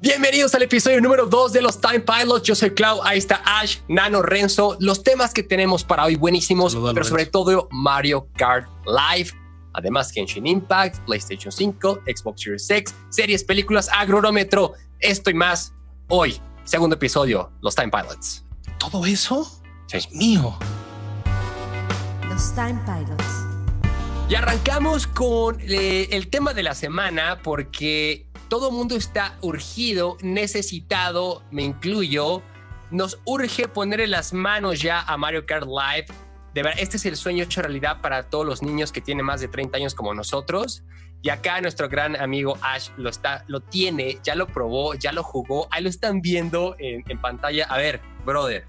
Bienvenidos al episodio número 2 de los Time Pilots. Yo soy Clau, ahí está Ash, Nano, Renzo. Los temas que tenemos para hoy buenísimos, Saludos, pero sobre todo Mario Kart Live. Además, Genshin Impact, PlayStation 5, Xbox Series X, series, películas, agronómetro, esto y más. Hoy, segundo episodio, los Time Pilots. ¿Todo eso? Sí. Dios mío. Los Time Pilots. Y arrancamos con eh, el tema de la semana porque todo mundo está urgido, necesitado, me incluyo. Nos urge ponerle las manos ya a Mario Kart Live. De verdad, este es el sueño hecho realidad para todos los niños que tienen más de 30 años como nosotros. Y acá nuestro gran amigo Ash lo, está, lo tiene, ya lo probó, ya lo jugó. Ahí lo están viendo en, en pantalla. A ver, brother,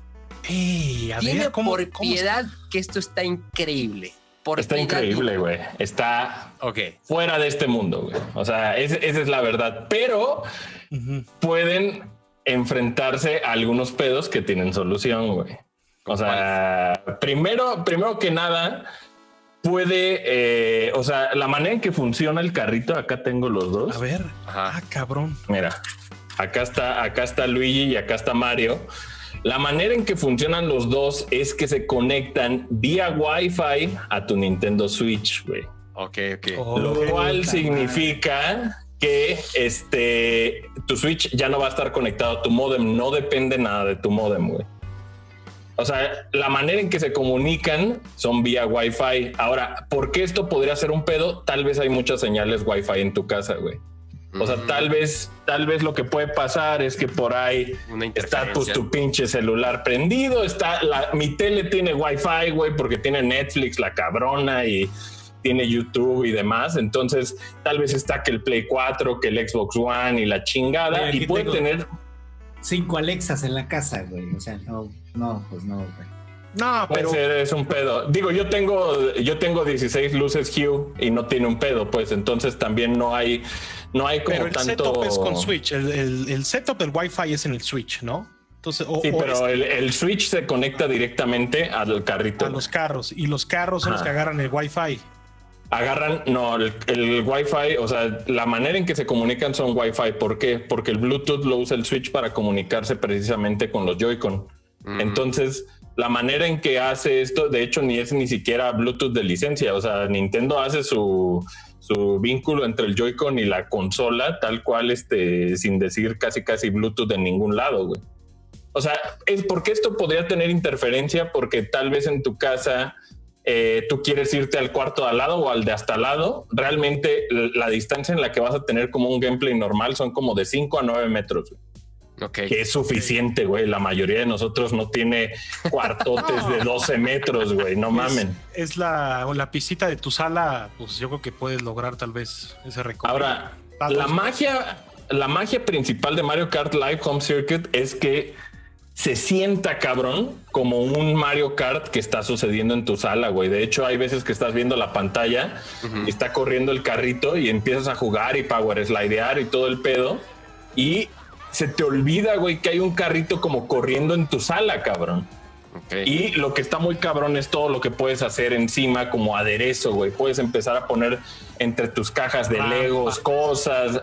a ver, ¿cómo, por cómo piedad que esto está increíble. Por Está increíble, güey. Está Ok. fuera de este mundo, güey. O sea, es- esa es la verdad. Pero pueden enfrentarse a algunos pedos que tienen solución, güey. O sea, primero, primero que nada, puede, eh, o sea, la manera en que funciona el carrito, acá tengo los dos. A ver. Ajá. Ah, cabrón. Mira, acá está, acá está Luigi y acá está Mario. La manera en que funcionan los dos es que se conectan vía Wi-Fi a tu Nintendo Switch, güey. Ok, ok. Oh, Lo cual significa que este tu Switch ya no va a estar conectado a tu modem, no depende nada de tu modem, güey. O sea, la manera en que se comunican son vía Wi-Fi. Ahora, ¿por qué esto podría ser un pedo? Tal vez hay muchas señales Wi-Fi en tu casa, güey. O sea, tal vez, tal vez lo que puede pasar es que por ahí está pues tu pinche celular prendido, está la, mi tele tiene Wi-Fi, güey, porque tiene Netflix, la cabrona y tiene YouTube y demás. Entonces, tal vez está que el Play 4, que el Xbox One y la chingada y puede tengo- tener cinco Alexas en la casa, güey. O sea, no, no, pues no, güey. No, puede pero ser es un pedo. Digo, yo tengo yo tengo 16 luces Hue y no tiene un pedo, pues entonces también no hay no hay como pero el tanto setup es con Switch. El, el- el setup del Wi-Fi es en el Switch, ¿no? Entonces, o, Sí, o pero es el, el Switch se conecta directamente al carrito. a los carros y los carros son los que agarran el Wi-Fi. Agarran, no, el, el Wi-Fi, o sea, la manera en que se comunican son Wi-Fi. ¿Por qué? Porque el Bluetooth lo usa el Switch para comunicarse precisamente con los Joy-Con. Mm. Entonces, la manera en que hace esto, de hecho, ni es ni siquiera Bluetooth de licencia. O sea, Nintendo hace su, su vínculo entre el Joy-Con y la consola, tal cual, este, sin decir casi casi Bluetooth en ningún lado, güey. O sea, es porque esto podría tener interferencia, porque tal vez en tu casa eh, tú quieres irte al cuarto de al lado o al de hasta al lado. Realmente la distancia en la que vas a tener como un gameplay normal son como de 5 a 9 metros, güey, Que es suficiente, güey. La mayoría de nosotros no tiene cuartotes de 12 metros, güey. No mamen. Es, es la, la piscita de tu sala, pues yo creo que puedes lograr tal vez ese récord. Ahora, Ah, la magia, la magia principal de Mario Kart Live Home Circuit es que se sienta cabrón como un Mario Kart que está sucediendo en tu sala, güey. De hecho, hay veces que estás viendo la pantalla y está corriendo el carrito y empiezas a jugar y power slidear y todo el pedo y se te olvida, güey, que hay un carrito como corriendo en tu sala, cabrón. Y lo que está muy cabrón es todo lo que puedes hacer encima como aderezo, güey. Puedes empezar a poner entre tus cajas de Rampa. Legos cosas.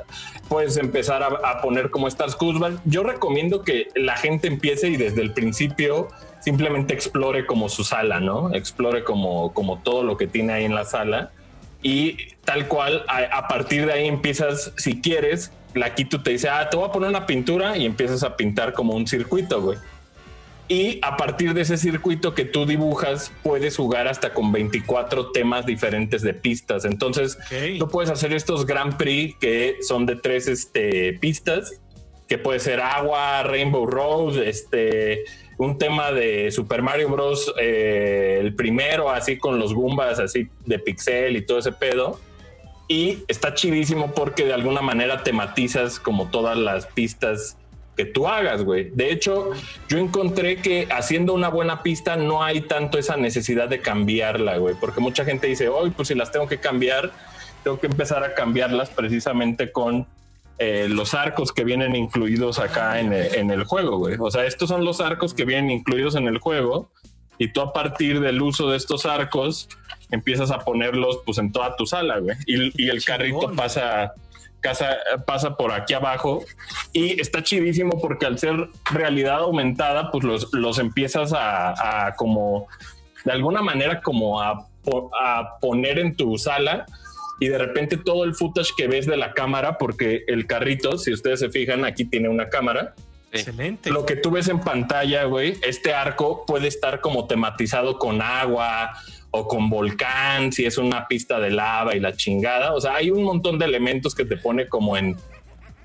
Puedes empezar a, a poner como estas curvas. Yo recomiendo que la gente empiece y desde el principio simplemente explore como su sala, ¿no? Explore como, como todo lo que tiene ahí en la sala. Y tal cual, a, a partir de ahí empiezas, si quieres, la Kitu te dice, ah, te voy a poner una pintura y empiezas a pintar como un circuito, güey. Y a partir de ese circuito que tú dibujas, puedes jugar hasta con 24 temas diferentes de pistas. Entonces, Ok. tú puedes hacer estos Grand Prix que son de tres este, pistas, que puede ser agua, Rainbow Road, este, un tema de Super Mario Bros. eh, el primero, así con los Goombas, así de pixel y todo ese pedo. Y está chidísimo porque de alguna manera tematizas como todas las pistas que tú hagas, güey. De hecho, yo encontré que haciendo una buena pista no hay tanto esa necesidad de cambiarla, güey, porque mucha gente dice, hoy pues si las tengo que cambiar, tengo que empezar a cambiarlas precisamente con eh, los arcos que vienen incluidos acá en el, en el juego, güey. O sea, estos son los arcos que vienen incluidos en el juego y tú a partir del uso de estos arcos empiezas a ponerlos pues en toda tu sala, güey. Y, y el carrito pasa casa, pasa por aquí abajo y está chidísimo porque al ser realidad aumentada, pues los, los empiezas a, a como de alguna manera como a, a poner en tu sala y de repente todo el footage que ves de la cámara, porque el carrito, si ustedes se fijan, aquí tiene una cámara. Excelente. Lo que tú ves en pantalla, güey, este arco puede estar como tematizado con agua o con volcán, si es una pista de lava y la chingada. O sea, hay un montón de elementos que te pone como en,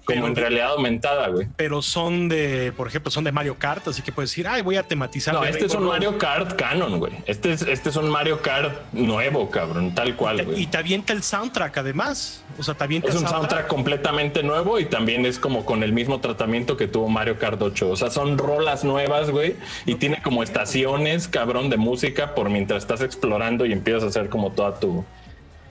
como Pero- en realidad aumentada, güey. Pero son de, por ejemplo, son de Mario Kart, así que puedes decir, ay, voy a tematizar. No, este es un Rainbow Road". Mario Kart canon, güey. Este es, este es un Mario Kart nuevo, cabrón, tal cual, Y güey. te avienta el soundtrack, además. O sea, te avienta Es un soundtrack completamente nuevo y también es como con el mismo tratamiento que tuvo Mario Kart 8. O sea, son rolas nuevas, güey, y tiene como estaciones, cabrón, de música por mientras estás explorando y empiezas a hacer como toda tu,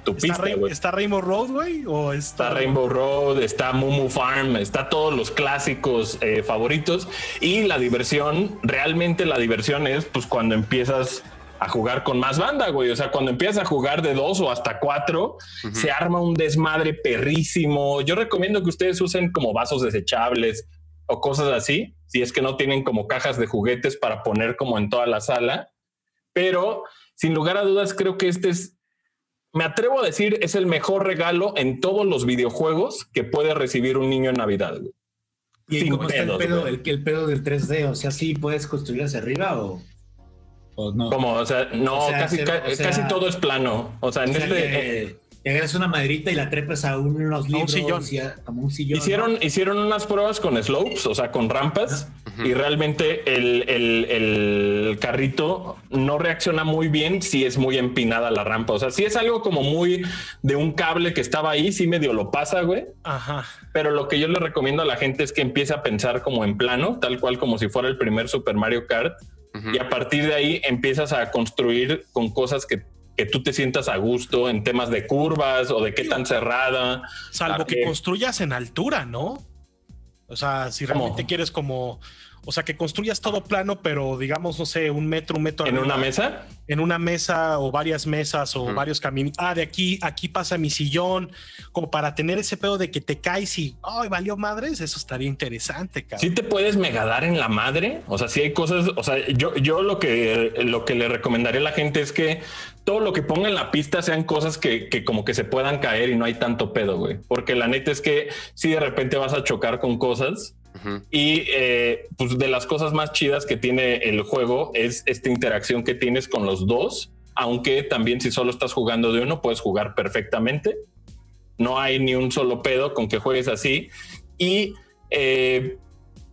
tu ¿Está, pista, güey. está Rainbow Road, güey? ¿O está, Está Rainbow Road, está Mumu Farm, está todos los clásicos eh, favoritos y la diversión, realmente la diversión es pues cuando empiezas a jugar con más banda, güey. O sea, cuando empiezas a jugar de dos o hasta cuatro, se arma un desmadre perrísimo. Yo recomiendo que ustedes usen como vasos desechables o cosas así, si es que no tienen como cajas de juguetes para poner como en toda la sala. Pero sin lugar a dudas, creo que este es me atrevo a decir, es el mejor regalo en todos los videojuegos que puede recibir un niño en Navidad. güey. ¿Y Sin cómo está el pedo, el, el pedo del 3D? O sea, ¿sí puedes construir hacia arriba o, o no? Como, o sea, no, O sea, casi, hacer- ca- o sea- casi todo es plano. O sea, en O sea, este, que, que agarras una maderita y la trepas a unos libros sillón. y a- como un sillón. hicieron, ¿no? hicieron unas pruebas con slopes, o sea, con rampas, y realmente el, el- el carrito no reacciona muy bien si es muy empinada la rampa. O sea, si es algo como muy de un cable que estaba ahí, sí medio lo pasa, güey. Ajá. Pero lo que yo le recomiendo a la gente es que empiece a pensar como en plano, tal cual como si fuera el primer Super Mario Kart. Y a partir de ahí empiezas a construir con cosas que, que tú te sientas a gusto en temas de curvas o de qué tan cerrada. Salvo que construyas en altura, ¿no? O sea, si ¿Cómo? realmente quieres como, o sea, que construyas todo plano, pero digamos, no sé, un metro, un metro En arriba, una mesa, en una mesa o varias mesas o varios caminos. Ah, de aquí, aquí pasa mi sillón, como para tener ese pedo de que te caes y, ay, valió madres, eso estaría interesante, cabrón. sí te puedes megadar en la madre. O sea, si hay cosas, o sea, yo, yo lo que lo que le recomendaría a la gente es que todo lo que ponga en la pista sean cosas que, que como que se puedan caer y no hay tanto pedo, güey. Porque la neta es que si de repente vas a chocar con cosas, Ujú. Y eh, pues de las cosas más chidas que tiene el juego es esta interacción que tienes con los dos, aunque también si solo estás jugando de uno puedes jugar perfectamente. No hay ni un solo pedo con que juegues así. Y eh,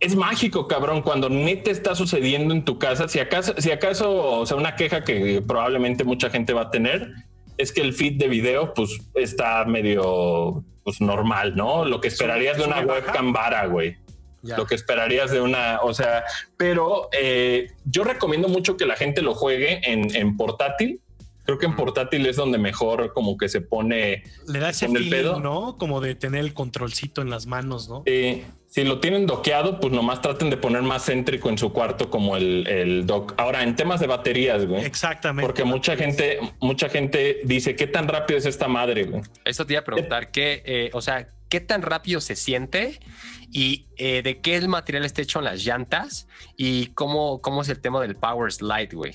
es mágico, cabrón, cuando neta está sucediendo en tu casa. Si acaso, si acaso, o sea, una queja que probablemente mucha gente va a tener es que el feed de video pues está medio pues normal, ¿no? Lo que esperarías de una webcam vara, güey Ya. lo que esperarías de una, o sea, pero eh, yo recomiendo mucho que la gente lo juegue en, en portátil. Creo que en Mm. portátil es donde mejor como que se pone. Le da ese con el pedo. ¿no? Como de tener el controlcito en las manos, ¿no? eh, si lo tienen doqueado, pues nomás traten de poner más céntrico en su cuarto como el, el dock. Ahora, en temas de baterías, güey. Exactamente. Porque mucha gente, mucha gente dice, ¿qué tan rápido es esta madre, güey? Eso te iba a preguntar, ¿qué, eh, o sea, qué tan rápido se siente y eh, de qué el material está hecho en las llantas y cómo, cómo es el tema del power slide, güey?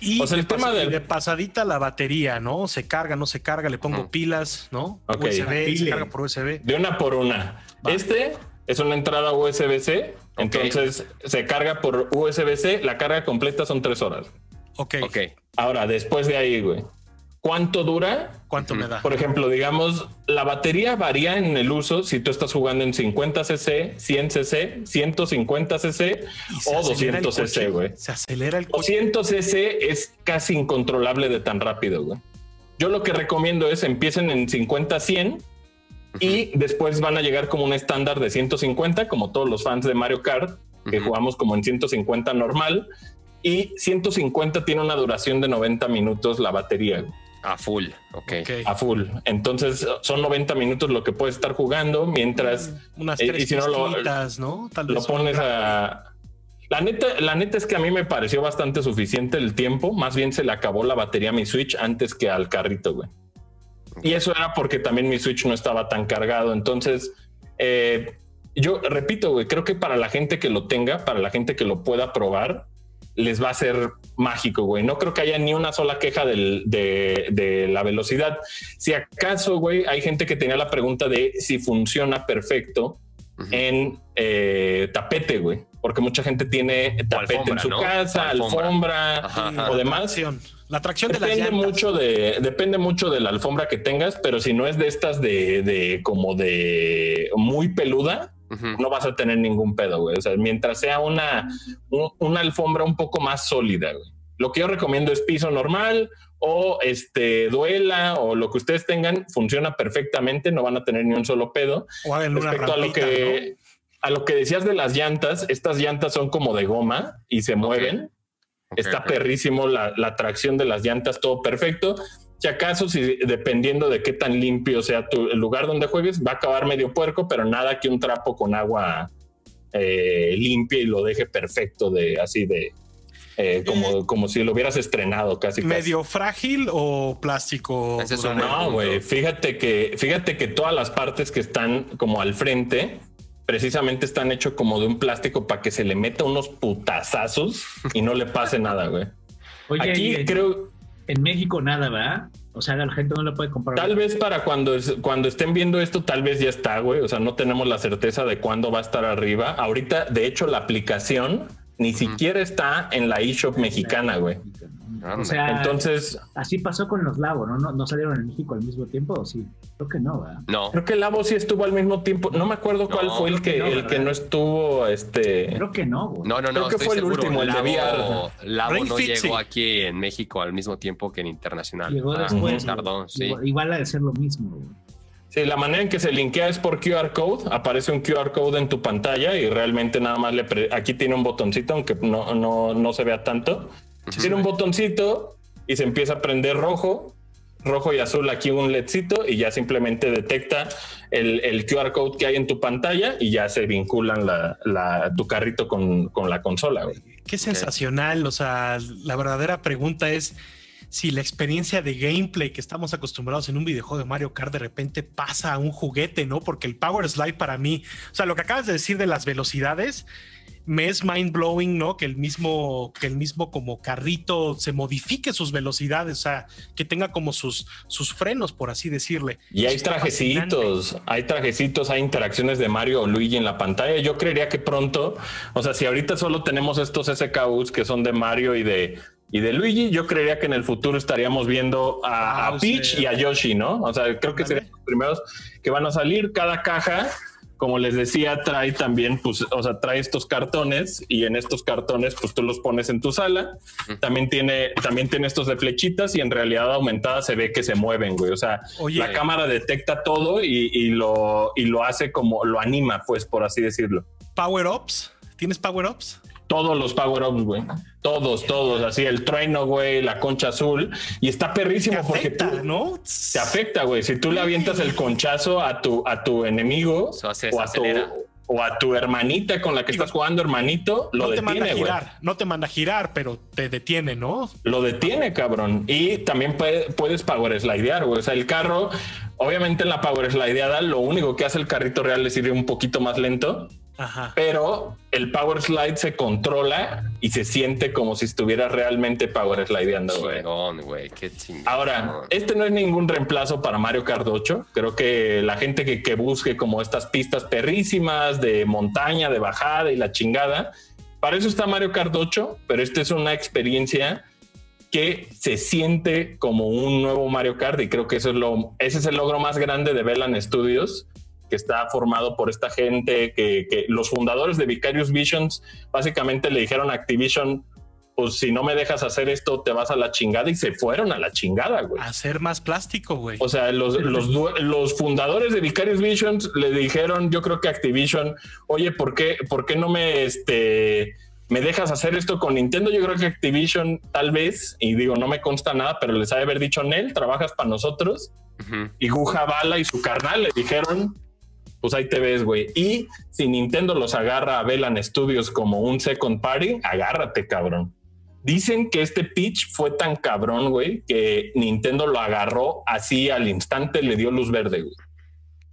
Y O sea, el de tema pas- del- de pasadita la batería, ¿no? Se carga, no se carga, le pongo pilas, ¿no? Ok. USB, se carga por USB. De una por una. Va. Este es una entrada USB-C, entonces se carga por USB-C, la carga completa son tres horas. Ok. Ok. Ahora, después de ahí, güey, ¿cuánto dura? ¿Cuánto me da? Por ejemplo, digamos, la batería varía en el uso si tú estás jugando en 50 cc, 100 cc, 150 cc o acelera el 200 cc, güey. Se acelera el coche. 200 cc es casi incontrolable de tan rápido, güey. Yo lo que recomiendo es empiecen en 50 100 y después van a llegar como un estándar de 150, como todos los fans de Mario Kart, que jugamos como en 150 normal. Y 150 tiene una duración de 90 minutos la batería güey, A full, ok. Ok. a full. Entonces son 90 minutos lo que puedes estar jugando mientras Unas eh, tres y si no lo- ¿no? Tal lo vez pones una- a... La neta, la neta es que a mí me pareció bastante suficiente el tiempo. Más bien se le acabó la batería a mi Switch antes que al carrito, güey. Y eso era porque también mi Switch no estaba tan cargado. Entonces, eh, yo repito, güey, creo que para la gente que lo tenga, para la gente que lo pueda probar, les va a ser mágico, güey. No creo que haya ni una sola queja del- de, de la velocidad. Si acaso, güey, hay gente que tenía la pregunta de si funciona perfecto en eh, tapete, güey. Porque mucha gente tiene tapete alfombra, en su ¿no? casa, Alfombra. alfombra, Ajá, Sí, ajá. o la demás. La tracción de las Depende llantas. mucho de, depende mucho de la alfombra que tengas, pero si no es de estas de, de como de muy peluda, No vas a tener ningún pedo, güey. O sea, mientras sea una, un- una alfombra un poco más sólida, güey. Lo que yo recomiendo es piso normal o este duela o lo que ustedes tengan, funciona perfectamente, no van a tener ni un solo pedo. O hagan una Respecto a lo que a lo que decías de las llantas, estas llantas son como de goma y se mueven. Está perrísimo la, la tracción de las llantas, todo perfecto. Si acaso, si dependiendo de qué tan limpio sea tu, el lugar donde juegues, va a acabar medio puerco, pero nada que un trapo con agua eh, limpia y lo deje perfecto de así de eh, como, como si lo hubieras estrenado casi. ¿no? casi. ¿Medio frágil o plástico? Es? No, güey. Fíjate que, fíjate que todas las partes que están como al frente, precisamente están hechos como de un plástico para que se le meta unos putazazos y no le pase nada, güey. Aquí y creo, en México nada, ¿verdad? O sea, la gente no lo puede comprar. tal vez para cuando, es- cuando estén viendo esto, tal vez ya está, güey. O sea, no tenemos la certeza de cuándo va a estar arriba. Ahorita, de hecho, la aplicación ni siquiera está en la eShop mexicana, güey. O sea, Entonces, así pasó con los Labo, ¿no? ¿no? ¿No salieron en México al mismo tiempo o sí? Creo que no, ¿verdad? No. creo que Labo sí estuvo al mismo tiempo. No me acuerdo cuál No, fue el que que, no, el que no estuvo, este. Creo que no, güey. No, no, no. Creo que fue el último, el de Labo, Labo Ring no Fit, llegó sí. aquí en México al mismo tiempo que en internacional. Llegó Ah, después. Tardó, güey. sí. Igual, igual ha de ser lo mismo, güey. Sí, la manera en que se linkea es por QR code. Aparece un QR code en tu pantalla y realmente nada más le pre- aquí tiene un botoncito, aunque no, no, no se vea tanto. Tiene un botoncito y se empieza a prender rojo, rojo y azul aquí un ledcito y ya simplemente detecta el, el QR code que hay en tu pantalla y ya se vinculan la, la- tu carrito con, con la consola. güey. Qué sensacional. O sea, la verdadera pregunta es si la experiencia de gameplay que estamos acostumbrados en un videojuego de Mario Kart de repente pasa a un juguete, ¿no? Porque el Power Slide para mí, o sea, lo que acabas de decir de las velocidades me es mind blowing, ¿no? Que el mismo, que el mismo como carrito se modifique sus velocidades, o sea, que tenga como sus, sus frenos, por así decirle. Y hay fascinante. trajecitos, hay trajecitos, hay interacciones de Mario o Luigi en la pantalla. Yo creería que pronto, o sea, si ahorita solo tenemos estos SKUs que son de Mario y de, y de Luigi, yo creería que en el futuro estaríamos viendo a, a Bowser. Peach y a Yoshi, ¿no? O sea, creo que serían los primeros que van a salir. Cada caja, como les decía, trae también, pues, o sea, trae estos cartones y en estos cartones, pues tú los pones en tu sala. También tiene, también tiene estos de flechitas y en realidad aumentada se ve que se mueven, güey. O sea, Oye, la cámara detecta todo y, y lo, y lo hace como lo anima, pues, por así decirlo. Power Ups, ¿tienes Power Ups? Todos los power-ups, güey. Todos, todos. Así el trueno, güey, la concha azul. Y está Te perrísimo porque afecta, tú, ¿no? te afecta, güey. Si tú le avientas el conchazo a tu, a tu enemigo o, a tu, o a tu hermanita con la que Digo, estás jugando, hermanito, lo no te manda a detiene, güey. girar, no te manda a girar, pero te detiene, ¿no? Lo detiene, cabrón. Y también puede- puedes power slidear, güey. O sea, el carro, obviamente en la power slideada, lo único que hace el carrito real es ir un poquito más lento, Ajá. pero el power slide se controla y se siente como si estuviera realmente power slideando, güey. Chingón, güey. Qué chingón. Ahora, este no es ningún reemplazo para Mario Kart 8. Creo que la gente que, que busque como estas pistas perrísimas de montaña, de bajada y la chingada, para eso está Mario Kart 8, pero esta es una experiencia que se siente como un nuevo Mario Kart y creo que eso es lo, ese es el logro más grande de Velan Studios que está formado por esta gente que, que los fundadores de Vicarious Visions básicamente le dijeron a Activision pues si no me dejas hacer esto te vas a la chingada y se fueron a la chingada güey Hacer más plástico, güey. o sea, los, los, fundadores de Vicarious Visions le dijeron, yo creo que Activision, oye, ¿por qué, por qué no me, este, me dejas hacer esto con Nintendo? Yo creo que Activision tal vez, y digo, no me consta nada, pero les ha de haber dicho, Nel, trabajas para nosotros. Y Guja Bala y su carnal le dijeron, pues ahí te ves, güey. Y si Nintendo los agarra a Velan Studios como un second party, agárrate, cabrón. Dicen que este pitch fue tan cabrón, güey, que Nintendo lo agarró así al instante, le dio luz verde, güey.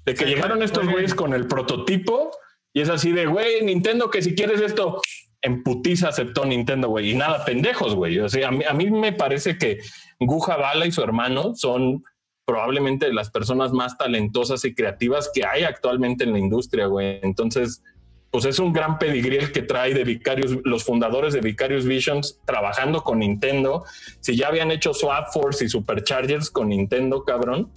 De que Sí, llegaron estos güeyes con el prototipo y es así de, güey, Nintendo, que si quieres esto, en putiza aceptó Nintendo, güey. Y nada, pendejos, güey. O sea, a mí, a mí me parece que Guja Bala y su hermano son probablemente las personas más talentosas y creativas que hay actualmente en la industria, güey. Entonces, pues es un gran pedigrí el que trae de Vicarious, los fundadores de Vicarious Visions trabajando con Nintendo. Si ya habían hecho Swap Force y Superchargers con Nintendo, cabrón,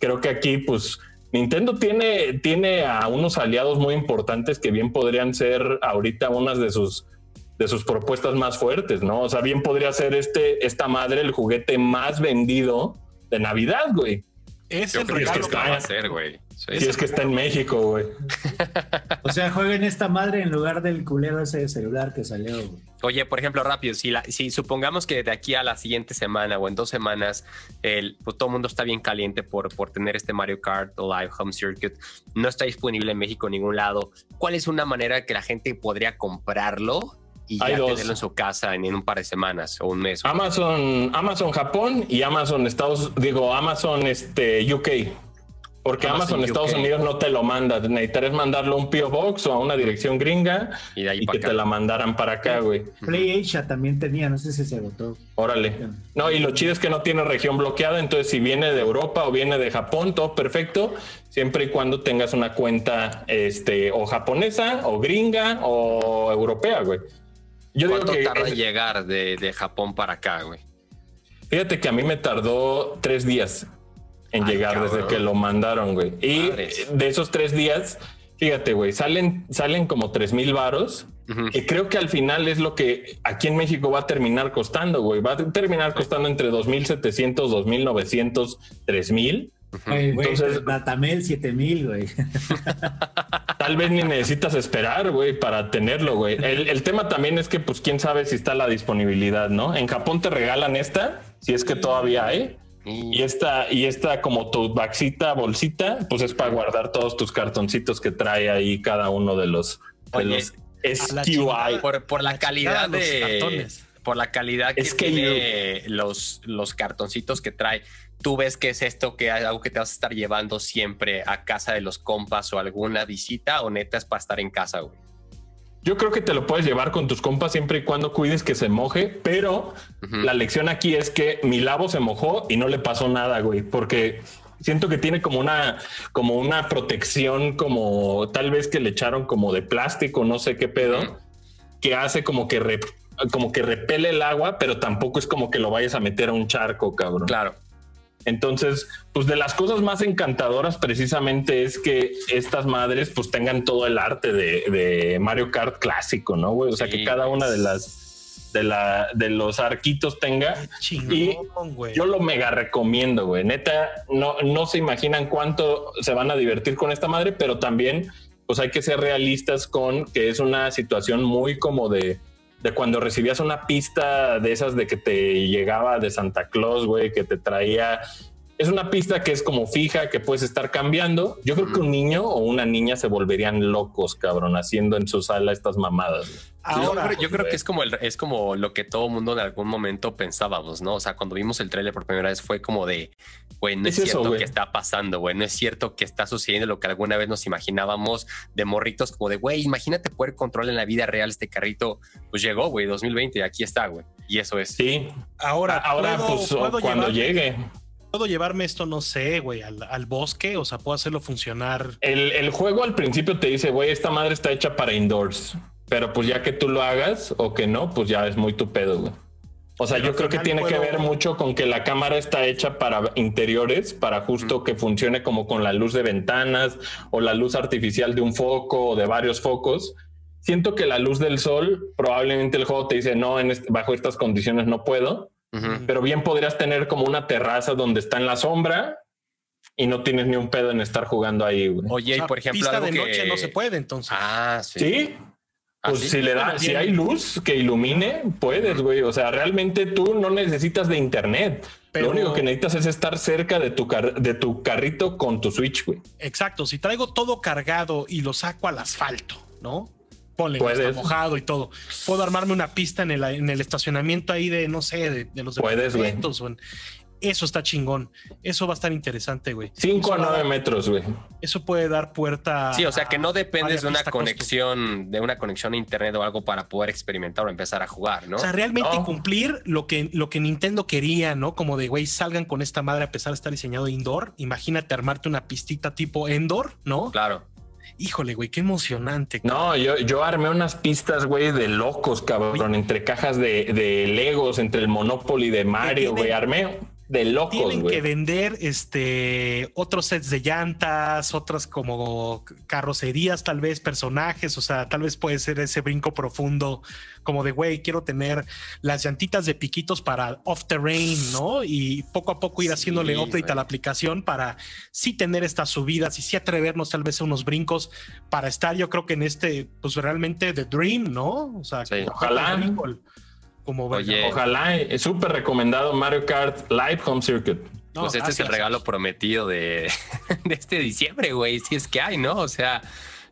creo que aquí, pues, Nintendo tiene, tiene a unos aliados muy importantes que bien podrían ser ahorita unas de sus de sus propuestas más fuertes, ¿no? O sea, bien podría ser este, esta madre el juguete más vendido de Navidad, güey. Es Yo el creo que regalo esto está- va a ser, güey. Sí. Si es que está en México, güey. O sea, jueguen esta madre en lugar del culero ese de celular que salió. güey. Oye, por ejemplo, rápido, si, la, si supongamos que de aquí a la siguiente semana o en dos semanas, el, pues, todo el mundo está bien caliente por, por tener este Mario Kart Live Home Circuit, no está disponible en México en ningún lado. ¿Cuál es una manera que la gente podría comprarlo y Hay ya dos. tenerlo en su casa en, en un par de semanas o un mes? Amazon, Amazon Japón y Amazon Estados, digo, Amazon este UK. Porque Amazon Amazon, Estados UK. Unidos no te lo manda. Necesitarías mandarlo a un PO Box o a una dirección gringa y de ahí y para que acá. te la mandaran para acá, güey. Play Asia también tenía, no sé si se agotó. Órale. No, y lo chido es que no tiene región bloqueada, entonces si viene de Europa o viene de Japón, todo perfecto, siempre y cuando tengas una cuenta este o japonesa o gringa o europea, güey. Yo digo ¿Cuánto que tarda en llegar de, de Japón para acá, güey? fíjate que a mí me tardó tres días en Ay, llegar cabrón. desde que lo mandaron, güey. Y Madres. de esos tres días, fíjate, güey, salen, salen como tres mil varos. Que creo que al final es lo que aquí en México va a terminar costando, güey. Va a terminar costando entre 2.700, 2.900, 3.000. Güey, Entonces- Datamel 7000, güey. Tal vez ni necesitas esperar, güey, para tenerlo, güey. El, el tema también es que, pues, quién sabe si está la disponibilidad, ¿no? En Japón te regalan esta, si es que todavía hay. Y esta, y esta como tu baxita, bolsita, pues es para guardar todos tus cartoncitos que trae ahí cada uno de los, de los SQI. por, por la, La calidad chingada, los de cartones. por la calidad que Es que tiene los, los cartoncitos que trae tú ves que es esto que algo que te vas a estar llevando siempre a casa de los compas o alguna visita o neta es para estar en casa güey Yo creo que te lo puedes llevar con tus compas siempre y cuando cuides que se moje, pero la lección aquí es que mi lavo se mojó y no le pasó nada, güey, porque siento que tiene como una, como una protección, como tal vez que le echaron como de plástico, no sé qué pedo, que hace como que re- como que repele el agua, pero tampoco es como que lo vayas a meter a un charco, cabrón. claro Entonces, pues de las cosas más encantadoras precisamente es que estas madres pues tengan todo el arte de, de Mario Kart clásico, ¿no, güey? O sea, Sí, que cada una de las de la de los arquitos tenga. Chingón, güey. Yo lo mega recomiendo, güey. Neta, no, no se imaginan cuánto se van a divertir con esta madre, pero también pues hay que ser realistas con que es una situación muy como de, de cuando recibías una pista de esas de que te llegaba de Santa Claus, güey, que te traía... Es una pista que es como fija, que puedes estar cambiando. Yo creo que un niño o una niña se volverían locos, cabrón, haciendo en su sala estas mamadas. güey. Sí, yo Ahora, creo- yo creo que es como el- es como lo que todo mundo en algún momento pensábamos, ¿no? O sea, cuando vimos el tráiler por primera vez fue como de, güey, no es, cierto que está pasando, güey, no es cierto que está sucediendo lo que alguna vez nos imaginábamos de morritos, como de, güey, imagínate poder controlar en la vida real este carrito. Pues llegó, güey, 2020, aquí está, güey. Y eso es. Sí, ahora, ahora ¿puedo- pues puedo cuando llevarme- llegue. Puedo llevarme esto, no sé, güey, al, al bosque, o sea, puedo hacerlo funcionar. El, el juego al principio te dice, güey, esta madre está hecha para indoors. Pero pues ya que tú lo hagas o que no, pues ya es muy tu pedo, güey. O sea, Pero yo creo que tiene que ver mucho con que la cámara está hecha para interiores, para justo que funcione como con la luz de ventanas o la luz artificial de un foco o de varios focos. Siento que la luz del sol, probablemente el juego te dice, no, en este- bajo estas condiciones no puedo, Ujú. pero bien podrías tener como una terraza donde está en la sombra y no tienes ni un pedo en estar jugando ahí, güey. Oye, O y sea, por ejemplo, pista algo de que- noche no se puede, entonces. Ah, sí. Sí, ¿Ah, Pues si le da, si hay luz que ilumine, puedes, güey. O sea, realmente tú no necesitas de internet. Pero- Lo único que necesitas es estar cerca de tu, car- de tu carrito con tu Switch, güey. Exacto, si traigo todo cargado y lo saco al asfalto, ¿no? Ponle, está Puedes. mojado y todo. Puedo armarme una pista en el, en el estacionamiento ahí de, no sé, de, de los Puedes, güey. departamentos en- Eso está chingón. Eso va a estar interesante, güey. 5 a Eso va 9 dar- metros, güey. Eso puede dar puerta. Sí, o sea que no dependes de una costo. conexión, de una conexión a internet o algo para poder experimentar o empezar a jugar, ¿no? O sea, realmente No. cumplir lo que, lo que Nintendo quería, ¿no? Como de, güey, salgan con esta madre a pesar de estar diseñado indoor. Imagínate armarte una pistita tipo Endor, ¿no? Claro. Híjole, güey, qué emocionante. No, yo, yo armé unas pistas, güey, de locos, cabrón, entre cajas de, de Legos, entre el Monopoly de Mario, güey. Armé de locos, Tienen que vender este otros sets de llantas, otras como carrocerías, tal vez personajes, o sea, tal vez puede ser ese brinco profundo, como de güey, quiero tener las llantitas de piquitos para off terrain, ¿no? Y poco a poco ir Sí, haciéndole update a la aplicación para sí tener estas subidas y sí atrevernos tal vez a unos brincos para estar, yo creo que en este, pues realmente the dream, ¿no? O sea, Sí. Ojalá. Como Oye, Ojalá, es súper recomendado Mario Kart Live Home Circuit. No, pues este es el regalo prometido de, de este diciembre, güey. Si es que hay, ¿no? O sea,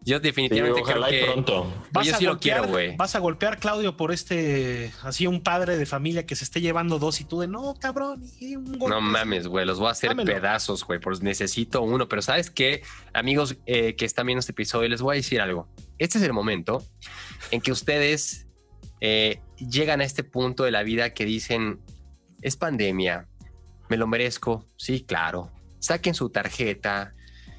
yo Sí, definitivamente creo ojalá y que. pronto. Vas Yo a sí lo quiero, güey. Vas a golpear, Claudio, por este, así un padre de familia que se esté llevando dos y tú de no, cabrón. y un golpe". No mames, güey, los voy a hacer Dámelo. pedazos, güey, pues necesito uno. Pero ¿sabes qué? Amigos eh, que están viendo este episodio, les voy a decir algo. Este es el momento en que ustedes eh, llegan a este punto de la vida que dicen, es pandemia, me lo merezco. Sí, claro. Saquen su tarjeta,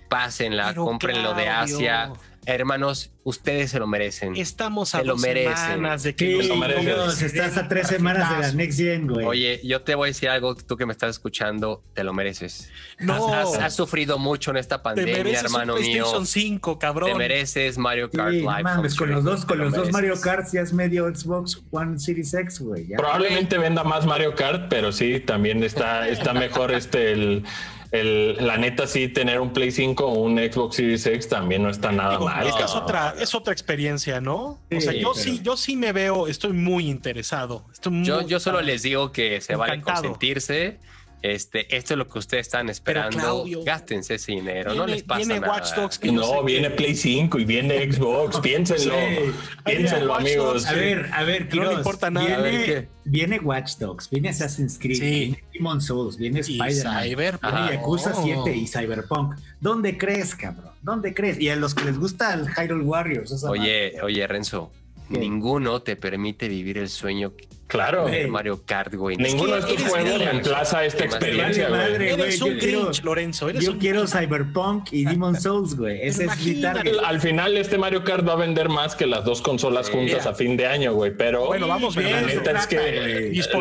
pásenla, Pero, cómprenlo de Asia. Hermanos, ustedes se lo merecen. Estamos a Se lo dos merecen. semanas de que Sí, nos lo mereces. Dios, estás a tres semanas de la Next Gen, güey. Oye, yo te voy a decir algo, tú que me estás escuchando, te lo mereces. No, Has, has sufrido mucho en esta te pandemia, mereces hermano un mío. PlayStation 5, cabrón. Te mereces Mario Kart Sí, Live. no mames, con los dos, con te los lo dos Mario. Kart ya es medio Xbox One Series X, güey. Probablemente venda más Mario Kart, pero sí, también está, está mejor este el, el- la neta, sí, tener un Play 5 o un Xbox Series X también no está nada Digo, mal. esta es otra, es otra experiencia, ¿no? o sea, Sí, yo pero- sí, yo sí me veo, estoy muy interesado. Estoy muy, Yo, yo solo les digo que se vale Encantado. consentirse. Este, esto es lo que ustedes están esperando. Claudio, Gástense ese dinero, no les pasa viene nada. Watch Dogs que yo sé No, viene Play 5 y viene Xbox. Piénsenlo. Sí. Piénsenlo, Watch amigos. Dogs, A ver, a ver, Que no le importa nada. Viene, ver, ¿qué? viene Watch Dogs, viene Assassin's Creed, Sí. viene Demon Souls, viene Y Spider-Man, Cyberpunk. viene Yakuza Oh. 7 y Cyberpunk. ¿Dónde crees, cabrón? ¿Dónde crees? Y a los que les gusta el Hyrule Warriors. esa madre. Oye, oye, Renzo, ¿Qué? ninguno te permite vivir el sueño Claro. Mario Kart, güey. Ninguno de que estos juegos reemplaza esta experiencia, madre, güey. Eres un yo quiero- Grinch, Lorenzo. Eres Yo un quiero. Cyberpunk y Demon Souls, güey. Ese es mi target. Al final, este Mario Kart va a vender más que las dos consolas juntas a fin de año, güey. Pero Bueno, vamos pero bien. la neta es que,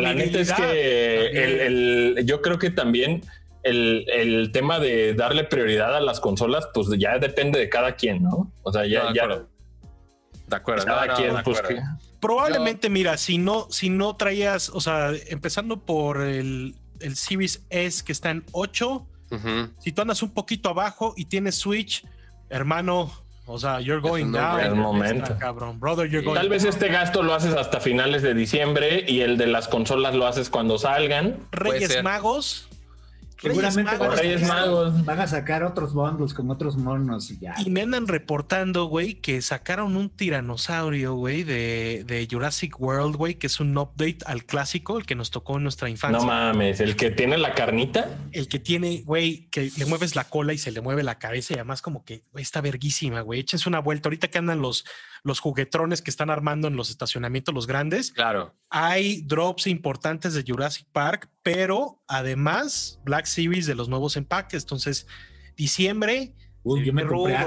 la neta es que el, el- yo creo que también el, el tema de darle prioridad a las consolas, pues ya depende de cada quien, ¿no? O sea, ya, No, de ya. De acuerdo. cada no, no, quien, de pues acuerdo. que- Probablemente, mira, si no, si no traías, o sea, empezando por el, el Series S que está en 8, Ujú. si tú andas un poquito abajo y tienes Switch, hermano, o sea, you're going un down. Es momento. Está, cabrón, brother, you're going Tal vez down. este gasto lo haces hasta finales de diciembre y el de las consolas lo haces cuando salgan. Reyes. Magos. Reyes Seguramente van a, Magos. Reyes sacar, Magos. van a sacar otros bundles con otros monos y ya. Y me andan reportando, güey, que sacaron un tiranosaurio, güey, de, de Jurassic World, güey, que es un update al clásico, el que nos tocó en nuestra infancia. No mames, el que tiene la carnita. el que tiene, güey, que le mueves la cola y se le mueve la cabeza y además como que está verguísima, güey. Échense una vuelta. Ahorita que andan los, los juguetrones que están armando en los estacionamientos, los grandes, Claro. hay drops importantes de Jurassic Park, pero además Black Series de los nuevos empaques. Entonces, diciembre. Uy, yo me compré.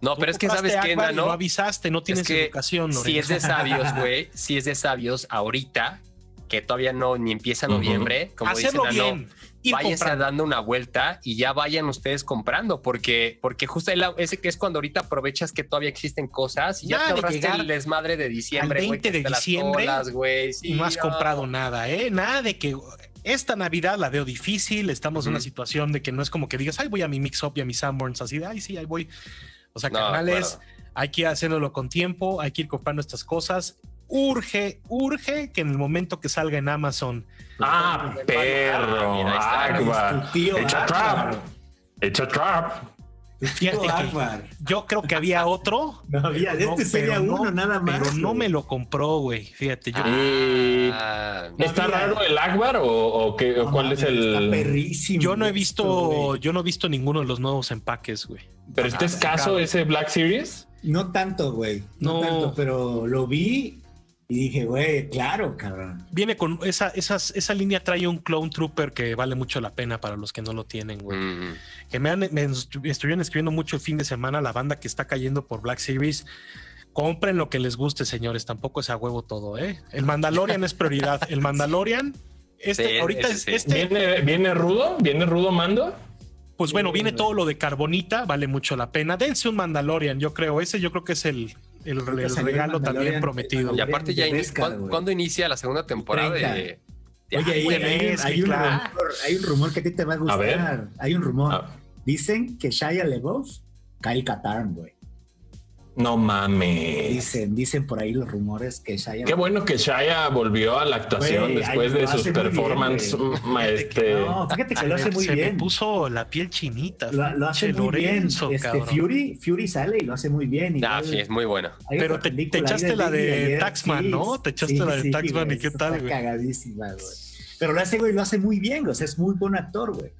No, Tú pero es que sabes y Nano? No avisaste, no tienes que educación, Si es de sabios, güey, si es de sabios ahorita, que todavía no ni empieza noviembre, como Hacerlo dicen, bien. Ir váyanse comprando. dando una vuelta y ya vayan ustedes comprando, porque, porque justo ese que es cuando ahorita aprovechas que todavía existen cosas y ya Nada te ahorraste el desmadre de diciembre, al güey, 20 que de las diciembre colas, güey, sí, y no has no. comprado nada, ¿eh? Nada de que esta Navidad la veo difícil, estamos en una situación de que no es como que digas, ay, voy a mi mix up y a mi Sanborns, así de, ay, sí, ahí voy. O sea, No, carnales, hay que ir haciéndolo con tiempo, hay que ir comprando estas cosas. Urge, urge que en el momento que salga en Amazon, Ah, perro. Está. Agua. Tu tío Echa trap. Echa trap. Fíjate que yo creo que había otro. No había, este sería uno nada más. Pero no me lo compró, güey. Fíjate, yo. Y- Ah, ¿Está había. raro el Akbar o, o qué, o No cuál es Está el...? perrísimo. Yo no he visto, yo no he visto ninguno de los nuevos empaques, güey. ¿Pero está escaso ese Black Series? No tanto, güey. No, No. tanto, pero lo vi y dije, güey, claro, cabrón. Viene con esa, esas, esa línea trae un Clone Trooper que vale mucho la pena para los que no lo tienen, güey. mm. Que me, han, me estu- estuvieron escribiendo mucho el fin de semana la banda que está cayendo por Black Series. Compren lo que les guste, señores. Tampoco es a huevo todo, ¿eh? El Mandalorian es prioridad. El Mandalorian, este, Sí, ahorita es, sí. este, ¿Viene, ¿Viene rudo? ¿Viene rudo mando? pues bueno, viene todo lo de Carbonita, vale mucho la pena. Dense un Mandalorian, yo creo. Ese yo creo que es el, el, el regalo también prometido. Y aparte ya de ini- Beskar, ¿cuán- güey. ¿cuándo inicia la segunda temporada de, 30. de- Oye, Ay, hay, un- es que hay un claro. rumor, hay un rumor que a ti te va a gustar. Hay un rumor. Dicen que Shia LeBeouf cae Katarn, güey. No mames. Dicen, dicen por ahí los rumores que Shia Qué bueno que Shaya volvió a la actuación Güey, después ay, de sus performances. güey. este, No, fíjate que lo hace muy Se bien. me puso la piel chinita. Lo, lo hace muy Lorenzo, bien. Este cabrón. Fury, Fury sale y lo hace muy bien. Ah, sí, es muy bueno. Pero te- echaste la de Taxman, ¿no? Te echaste la de Taxman, güey, ¿y qué tal, güey? cagadísima, güey. Pero lo hace, güey, lo hace muy bien, o sea, es muy buen actor, güey.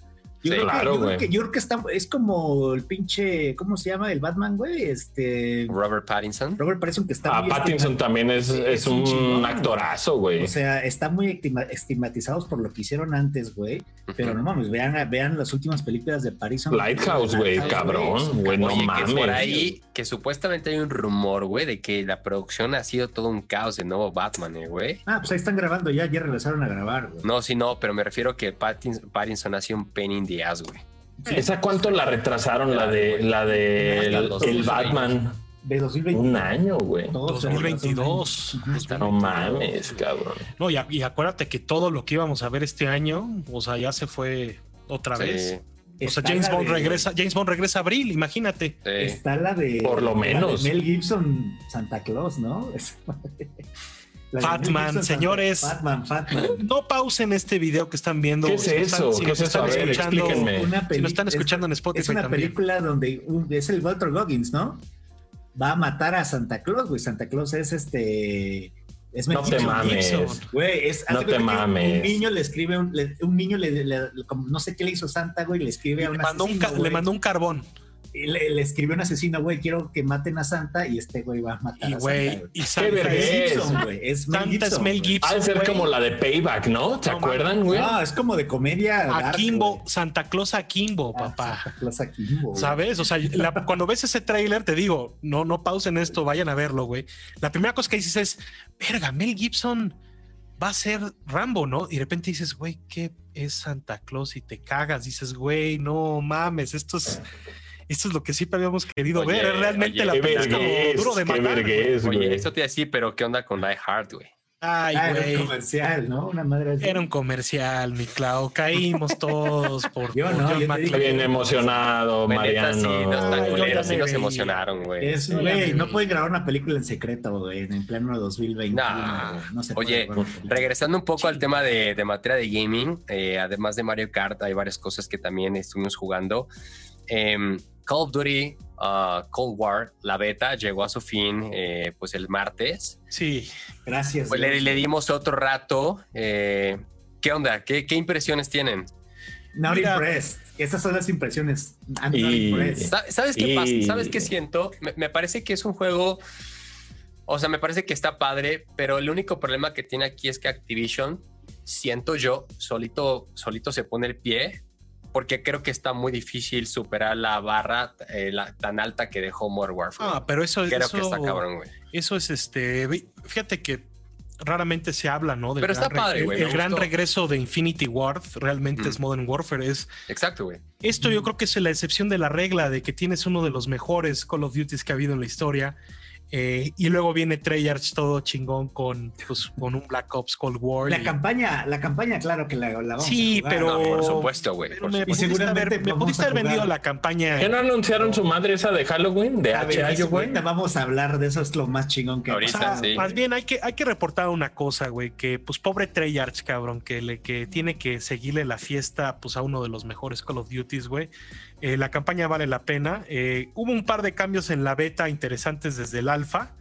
Yo, Sí, creo, que, claro, yo, creo güey. que, yo creo que está, es como el pinche, ¿cómo se llama? El Batman, güey. Este. Robert Pattinson. Robert Pattinson que está a muy Pattinson también es, es es un chingón, actorazo, güey. O sea, están muy estigmatizados por lo que hicieron antes, güey. Pero no mames, vean, vean las últimas películas de Pattinson. Lighthouse, güey, cabrón, güey, no Oye, que mames. por ahí, que supuestamente hay un rumor, güey, de que la producción ha sido todo un caos de nuevo Batman, eh, güey. Ah, pues ahí están grabando ya, ya regresaron a grabar, güey. No, sí, no, pero me refiero que Pattinson, Pattinson ha sido un pain ¿Esa cuánto la retrasaron? La de la de el, los el 2020. Batman. De 2020. Un año, güey. Todos 2022. Ujú. Está- No mames, cabrón. No, y, acuérdate que todo lo que íbamos a ver este año, o sea, ya se fue otra Sí, vez. O sea, James Bond de- regresa, James Bond regresa a abril, imagínate. sí. Está la de. Por lo la de menos. Mel Gibson, Santa Claus, ¿no? Fatman, Santa- señores. No pausen este video que están viendo. ¿Qué es Si nos eso? si ¿Qué nos es eso? A ver, escuchando-. Una Si están es- escuchando en Spotify Es una también. película donde un- es el Walter Goggins, ¿no? Va a matar a Santa Claus, güey. Santa Claus es este. Es No te Gibson. mames. Güey, es. No te mames. Un niño le escribe, un, le- un niño le, no sé qué le hizo Santa, güey, le escribe a un Le mandó, asesino, le mandó un carbón. Y le, le escribió un asesino, güey, quiero que maten a Santa y este güey va a matar Y a Santa. y güey. Santa Es? Gibson, güey. Es Mel Santa Gibson, es Mel. Gibson. Ha de ser como la de Payback, ¿no? ¿Se No acuerdan, güey? No, es como de comedia. dark, Akimbo, güey. Santa Claus Akimbo, Ah, papá. Santa Claus Akimbo, güey. ¿Sabes? O sea, la- cuando ves ese tráiler, te digo, no, no pausen esto, vayan a verlo, güey. La primera cosa que dices es, verga, Mel Gibson va a ser Rambo, ¿no? Y de repente dices, güey, ¿qué es Santa Claus? Y te cagas, dices, güey, no mames, esto es, esto es lo que siempre habíamos querido Oye, ver. Es realmente oye, la Qué película como duro de matar. vergüenza, Oye, güey. esto te iba a decir, pero ¿qué onda con Die Hard, güey? Ay, Ah, era un comercial, ¿no? Una madre así. Era un comercial, mi Clau. Caímos todos por, Yo por no, yo te Bien emocionado, sí, Mariano. no están Ay, ya sí nos emocionaron, güey. Es, güey, no pueden grabar una película en secreto, güey, en pleno 2020. Nah. No se Oye, puede. Regresando un poco al tema de, de materia de gaming, eh, además de Mario Kart, hay varias cosas que también estuvimos jugando. Em, Call of Duty uh, Cold War, la beta, llegó a su fin eh, pues el martes. Sí, Gracias. Pues le, le dimos otro rato. eh, ¿Qué onda? ¿Qué, qué impresiones tienen? Not Mira. impressed. Esas son las impresiones. I'm not Y- impressed. Sa- ¿Sabes qué Y- pasa? ¿Sabes qué siento? Me, me parece que es un juego. O sea, me parece que está padre, pero el único problema que tiene aquí es que Activision, siento yo, solito, solito se pone el pie, porque creo que está muy difícil superar la barra eh, la- tan alta que dejó Modern Warfare. ah, pero eso, creo eso, que está cabrón, güey. eso es este. Fíjate que raramente se habla, ¿no? Del Pero está padre, güey, El, gran gustó. regreso de Infinity Ward realmente Mm. es Modern Warfare. Es Exacto, güey. esto, yo creo que es la excepción de la regla de que tienes uno de los mejores Call of Duties que ha habido en la historia. Eh, y luego viene Treyarch todo chingón con, pues, con un Black Ops Cold War. La y- campaña, la campaña, claro que la, la vamos Sí, a jugar. pero- No, por supuesto, güey. me me pudiste haber vendido la campaña. ¿Qué no anunciaron su madre esa de Halloween? De A ver, H.I. güey. vamos a hablar de eso, es lo más chingón que ha Ahorita, O sea, sí. Más bien hay que, hay que reportar una cosa, güey, que pues pobre Treyarch, cabrón, que, le, que tiene que seguirle la fiesta pues a uno de los mejores Call of Duties, güey. Eh, la campaña vale la pena. Eh, hubo un par de cambios en la beta interesantes desde el alfa.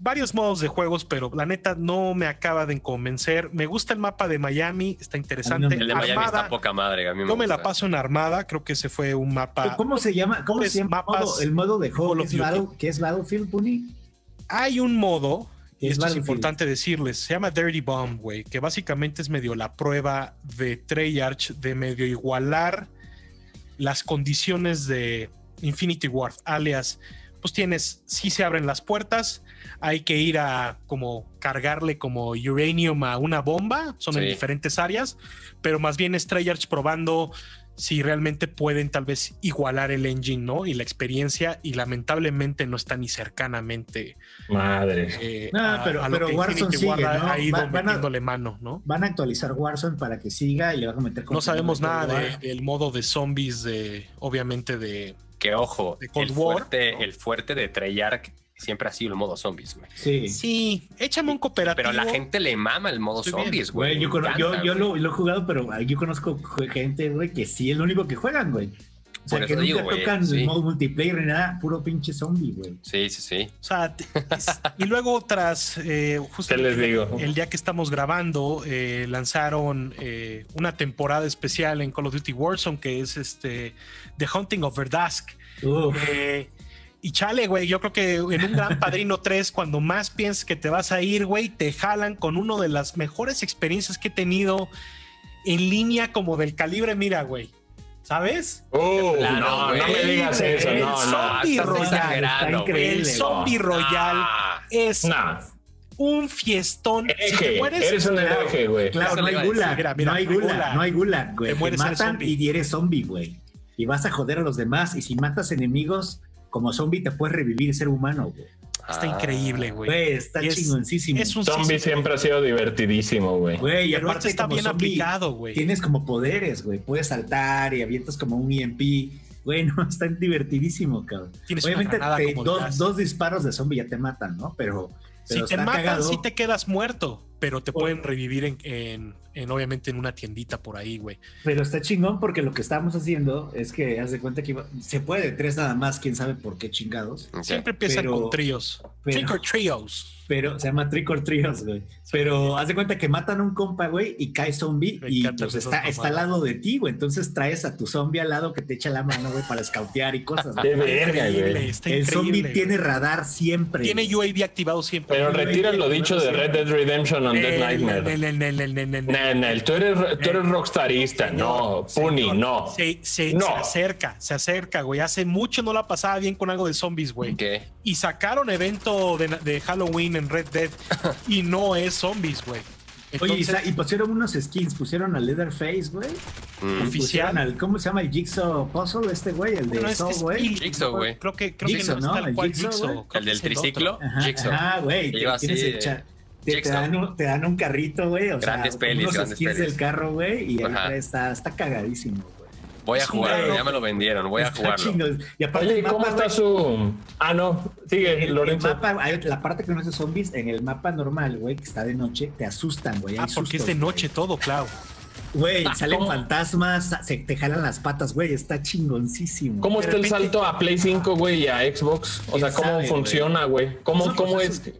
Varios modos de juegos, pero la neta no me acaba de convencer. Me gusta el mapa de Miami, está interesante. El de Miami Armada, está poca madre. A mí me yo me la paso en Armada, creo que ese fue un mapa. ¿Cómo se llama? ¿Cómo se llama el mapas modo, el modo de juego of es, que es Battlefield, Puni? Hay un modo, y Es esto es importante decirles, se llama Dirty Bomb, güey, que básicamente es medio la prueba de Treyarch de medio igualar las condiciones de Infinity Ward, alias, pues tienes, si se abren las puertas, hay que ir a como cargarle como uranium a una bomba, son en diferentes áreas, pero más bien es Treyarch probando si realmente pueden tal vez igualar el engine, ¿no? Y la experiencia, y lamentablemente no está ni cercanamente Madre. eh, No, a- pero- a lo pero que Warzone sigue, Ward ha- ¿no? ha ido van metiéndole mano, ¿no? Van a actualizar Warzone para que siga y le van a meter No sabemos nada de de- del modo de zombies, de obviamente de Que ojo, De Cold el War. fuerte, el fuerte de Treyarch siempre ha sido el modo zombies, güey. Sí. sí, échame un cooperativo. Pero a la gente le mama el modo Estoy zombies, güey. Güey, yo, yo, encanta, yo güey. lo, lo he jugado, pero yo conozco gente, güey, que sí es lo único que juegan, güey. O sea, Por que nunca digo, tocan sí. el modo multiplayer ni nada, puro pinche zombie, güey. Sí, sí, sí. O sea, y luego tras eh, justo ¿Qué les digo? el día que estamos grabando eh, lanzaron eh, una temporada especial en Call of Duty Warzone que es este The Hunting of Verdusk. Uf, Eh, y chale, güey, yo creo que en un Gran Padrino 3, cuando más piensas que te vas a ir, güey, te jalan con una de las mejores experiencias que he tenido en línea como del calibre, mira, güey. ¿Sabes? Uh, Claro, no, no me digas eso. El No, no. zombie estás royal. El Zombie Royal es No. un fiestón. Si te Eje. mueres, Eres un claro. hereje, güey. claro, no hay iba a decir. gulag, Mira, mira, no hay no hay gulag, gulag. no hay gulag, güey. Te Te, mueres, matan zombie. y eres zombie, güey. Y vas a joder a los demás. Y si matas enemigos como zombie, te puedes revivir ser humano, güey. está ah. increíble, güey. Güey, está es- chingoncísimo. Es un Zombie sí, siempre ha sido divertidísimo, güey. Güey, y pero aparte este está bien zombie, aplicado, güey. Tienes como poderes, güey. Puedes saltar y avientas como un EMP. Güey, no, está divertidísimo, cabrón. Tienes Obviamente, te- dos, dos disparos de zombie ya te matan, ¿no? Pero, Si te matan, cagado. sí te quedas muerto, pero te pueden revivir en, en- en, obviamente en una tiendita por ahí, güey. Pero está chingón porque lo que estamos haciendo es que haz de cuenta que iba- se puede de tres nada más, quién sabe por qué chingados. Siempre empiezan Pero- con tríos. pero- Trick or trios. Pero se llama Trick or Trios, güey. Pero haz de cuenta que matan a un compa, güey, y cae zombie Me y pues está, está al lado de ti, güey. Entonces traes a tu zombie al lado que te echa la mano, güey, para escautear y cosas. Qué verga, güey. está El zombie tiene radar siempre. Tiene. UAV activado siempre. Pero güey, retira lo dicho de. Red Dead Redemption Nel, Nightmare. nel, nel, nel, nel, nel, nel. Nel, Nel, tú eres, tú eres rockstarista. No, Puni, no. Se, se- No. se acerca, se acerca, güey. Hace mucho no la pasaba bien con algo de zombies, güey. ¿Qué? Y sacaron evento de, de Halloween en Red Dead y no es zombies, güey. Oye, y, Entonces, sa- y pusieron unos skins, pusieron al Leatherface, güey. Mm. Oficial. al, ¿cómo se llama el Jigsaw Puzzle este, güey? El de Saw, es güey. Jigsaw, güey. Creo que, creo Jigsaw, que no, ¿no? es tal El cual Jigsaw, Jigsaw. El del triciclo, Jigsaw. ajá, güey. Que te iba tienes así, el cha- te, dan un, te dan un carrito, güey. O Grandes sea, pelis, unos grandes skins pelis. del carro, güey. Y ahí Ajá. está, está cagadísimo, güey. Voy a Es un jugar, gran ya me lo vendieron, voy a Está jugarlo. Y aparte Oye, el ¿cómo está su...? Ah, no. Sigue, el- el Lorenzo. mapa, la parte que no es de zombies, en el mapa normal, güey, que está de noche, te asustan, güey. Ah, hay porque es de noche todo, claro. Güey, salen ¿Cómo? fantasmas, se te jalan las patas, güey. Está chingoncísimo. ¿Cómo está el salto a Play 5, güey, y a Xbox? O sea, ¿Quién ¿cómo sabe, funciona, güey? ¿Cómo, cómo es? es-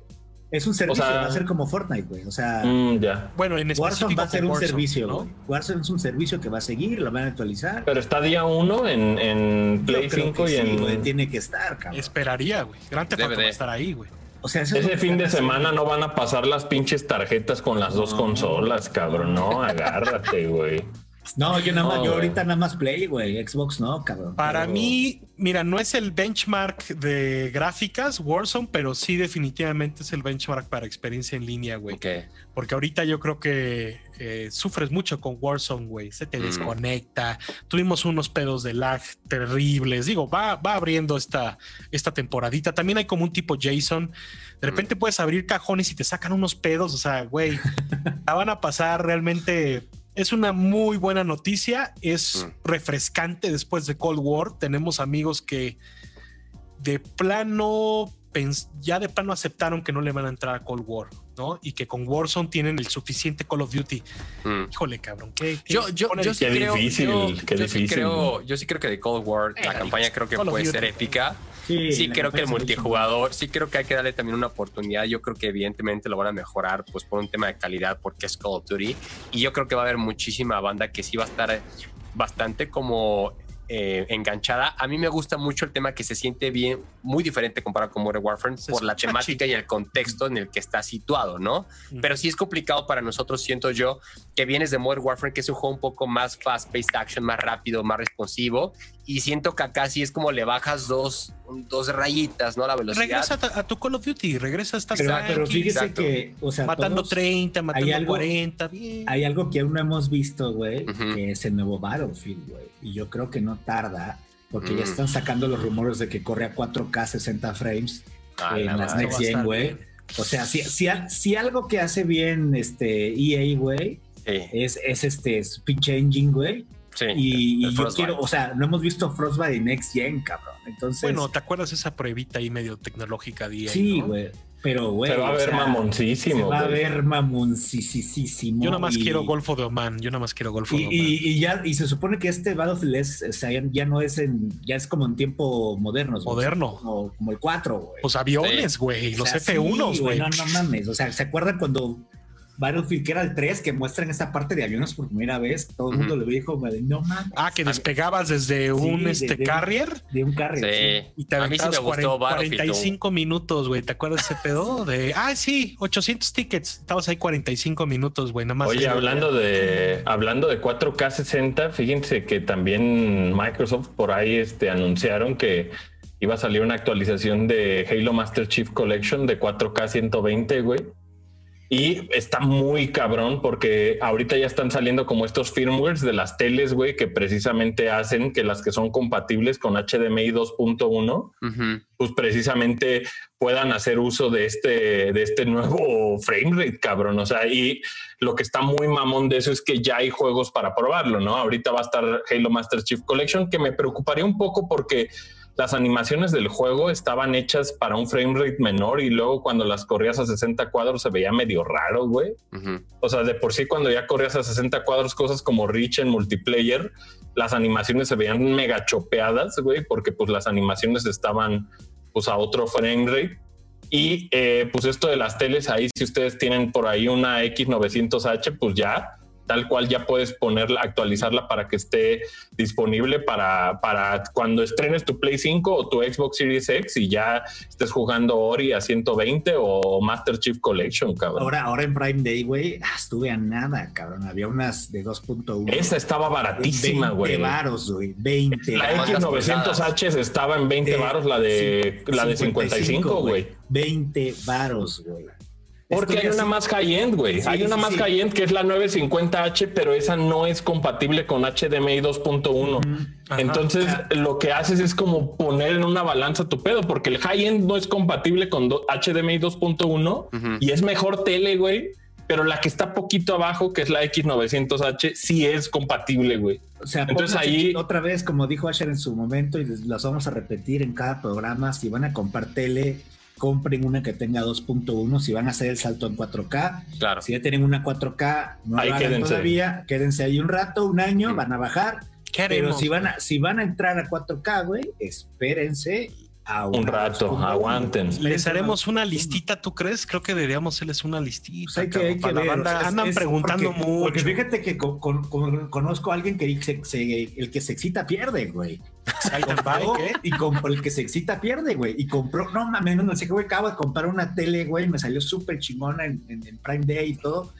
Es un servicio, sea- va a ser como Fortnite, güey. O sea, Mm, ya. Bueno, en Warzone va a ser un Warzone, servicio, ¿no? Warzone es un servicio que va a seguir, lo van a actualizar. Pero está día uno en, en Yo Play creo 5 que y sí, en... güey, tiene que estar, cabrón. Esperaría, güey. Gran Theft Auto DVD. va a estar ahí, güey. O sea, eso es lo Ese fin de semana no van a pasar las pinches tarjetas con las dos No. consolas, cabrón. No, agárrate, güey. No, yo nada más, yo ahorita nada más Play, güey. Xbox no, cabrón. Para Pero- mí, mira, no es el benchmark de gráficas Warzone, pero sí definitivamente es el benchmark para experiencia en línea, güey. Porque ahorita yo creo que eh, sufres mucho con Warzone, güey. Se te Mm. desconecta. Tuvimos unos pedos de lag terribles. Digo, va, va abriendo esta, esta temporadita. También hay como un tipo Jason. De repente puedes abrir cajones y te sacan unos pedos. O sea, güey, la van a pasar realmente. Es una muy buena noticia. Es Mm. refrescante después de Cold War. Tenemos amigos que de plano ya de plano aceptaron que no le van a entrar a Cold War, ¿no? Y que con Warzone tienen el suficiente Call of Duty. Mm. Híjole, cabrón, ¿qué, qué- Yo, yo, yo sí Qué creo, difícil, yo, qué yo sí difícil. creo, yo sí creo que de Cold War la Eh, campaña creo que Call puede Duty. ser épica. Sí, Sí, creo que el multijugador, sí creo que hay que darle también una oportunidad. Yo creo que evidentemente lo van a mejorar, pues por un tema de calidad, porque es Call of Duty. Y yo creo que va a haber muchísima banda que sí va a estar bastante como eh, enganchada. A mí me gusta mucho el tema que se siente bien, muy diferente comparado con Modern Warfare, por la temática y el contexto en el que está situado, ¿no? Mm. Pero sí es complicado para nosotros, siento yo, que vienes de Modern Warfare, que es un juego un poco más fast-paced action, más rápido, más responsivo. Y siento que acá sí es como le bajas dos, dos rayitas, ¿no? La velocidad. Regresa a, tu- a tu Call of Duty, regresa a estas Pero, Exacto, pero fíjese exacto. que, o sea, matando todos- 30, matando algo- 40, bien. hay algo que aún no hemos visto, güey, Ujú. que es el nuevo Battlefield, güey. Y yo creo que no tarda, porque ya están sacando los rumores de que corre a 4K 60 frames Ah, en la las. Next Gen, güey. O sea, si, si, si algo que hace bien este EA, güey, Sí, es, es este su pinche engine, güey. Sí. Y, y yo quiero, o sea, no hemos visto Frostbite en Next Gen, cabrón. Entonces, Bueno, ¿te acuerdas esa pruebita ahí medio tecnológica de EA, sí, no? güey. Pero, güey. Se va a o ver Se mamoncísimo. va a güey. ver mamoncísimo. Yo nada más y- quiero Golfo de Oman, yo nada más quiero Golfo Y, de Oman. y- y ya, y se supone que este Battlefield es, o sea, ya, no es en, ya es como en tiempo modernos. güey. Moderno. Como, como el 4, güey. Pues aviones, güey, O los sea, F1, sí, güey. No, no mames. O sea, ¿se acuerdan cuando Battlefield, que era el 3, que muestran esta parte de aviones por primera vez? Todo el mundo Ujú. le dijo, no mames. Ah, que despegabas desde un de- este de- carrier De un carro. Sí. y te A mí sí me gustó 40 Battlefield, 45 minutos, güey. ¿Te acuerdas ese pedo? De, ah, sí, 800 tickets. Estabas ahí 45 minutos, güey, nada más. Oye, hablando de hablando de 4K 60, fíjense que también Microsoft por ahí este, anunciaron que iba a salir una actualización de Halo Master Chief Collection de 4K 120, güey. Y está muy cabrón porque ahorita ya están saliendo como estos firmwares de las teles, güey, que precisamente hacen que las que son compatibles con HDMI 2.1 Ujú. pues precisamente puedan hacer uso de este, de este nuevo frame rate, cabrón. O sea, y lo que está muy mamón de eso es que ya hay juegos para probarlo, ¿no? Ahorita va a estar Halo Master Chief Collection, que me preocuparía un poco porque las animaciones del juego estaban hechas para un frame rate menor y luego cuando las corrías a 60 cuadros se veía medio raro, güey. O sea, de por sí cuando ya corrías a 60 cuadros, cosas como Reach en multiplayer, las animaciones se veían mega chopeadas, güey, porque pues las animaciones estaban pues a otro frame rate. Y eh, pues esto de las teles, ahí si ustedes tienen por ahí una X900H, pues ya, tal cual ya puedes ponerla, actualizarla para que esté disponible para, para cuando estrenes tu Play 5 o tu Xbox Series X y ya estés jugando Ori a 120 o Master Chief Collection, cabrón. Ahora, ahora en Prime Day, güey, ah, estuve a nada, cabrón. Había unas de 2.1. Esa estaba baratísima, güey. 20 varos, güey. 20 La varos. X900H estaba en 20 De- varos, la de, la de 55, güey. 20 varos, güey. Porque Estoy hay una más high-end, güey. Sí, hay una sí, más sí. high-end que es la 950H, pero esa no es compatible con HDMI 2.1. Ujú. Ajá. Entonces, lo que haces es como poner en una balanza tu pedo, porque el high-end no es compatible con HDMI 2.1 Ujú. y es mejor tele, güey. Pero la que está poquito abajo, que es la X900H, sí es compatible, güey. O sea, Entonces ahí- otra vez, como dijo Asher en su momento, y las vamos a repetir en cada programa, si van a comprar tele, compren una que tenga 2.1, si van a hacer el salto en 4K, Claro. si ya tienen una 4K, no Ahí lo hagan quédense. todavía, quédense ahí un rato, un año, Mm. van a bajar, ¿Qué pero si van a, si van a entrar a 4K, güey, espérense Un rato, 2.1. aguanten. Les haremos una 2.1. listita, ¿tú crees? Creo que deberíamos hacerles una listita. Pues hay que, hay que para la ver, banda. o sea, es- Andan es preguntando porque, mucho. Porque fíjate que con- con- con- conozco a alguien que se, se- el que se excita pierde, güey. Compró ¿qué? y compró el que se excita pierde, güey. Y compró, no mames, no sé, güey, acabo de comprar una tele, güey, me salió súper chingona en, en- en Prime Day y todo.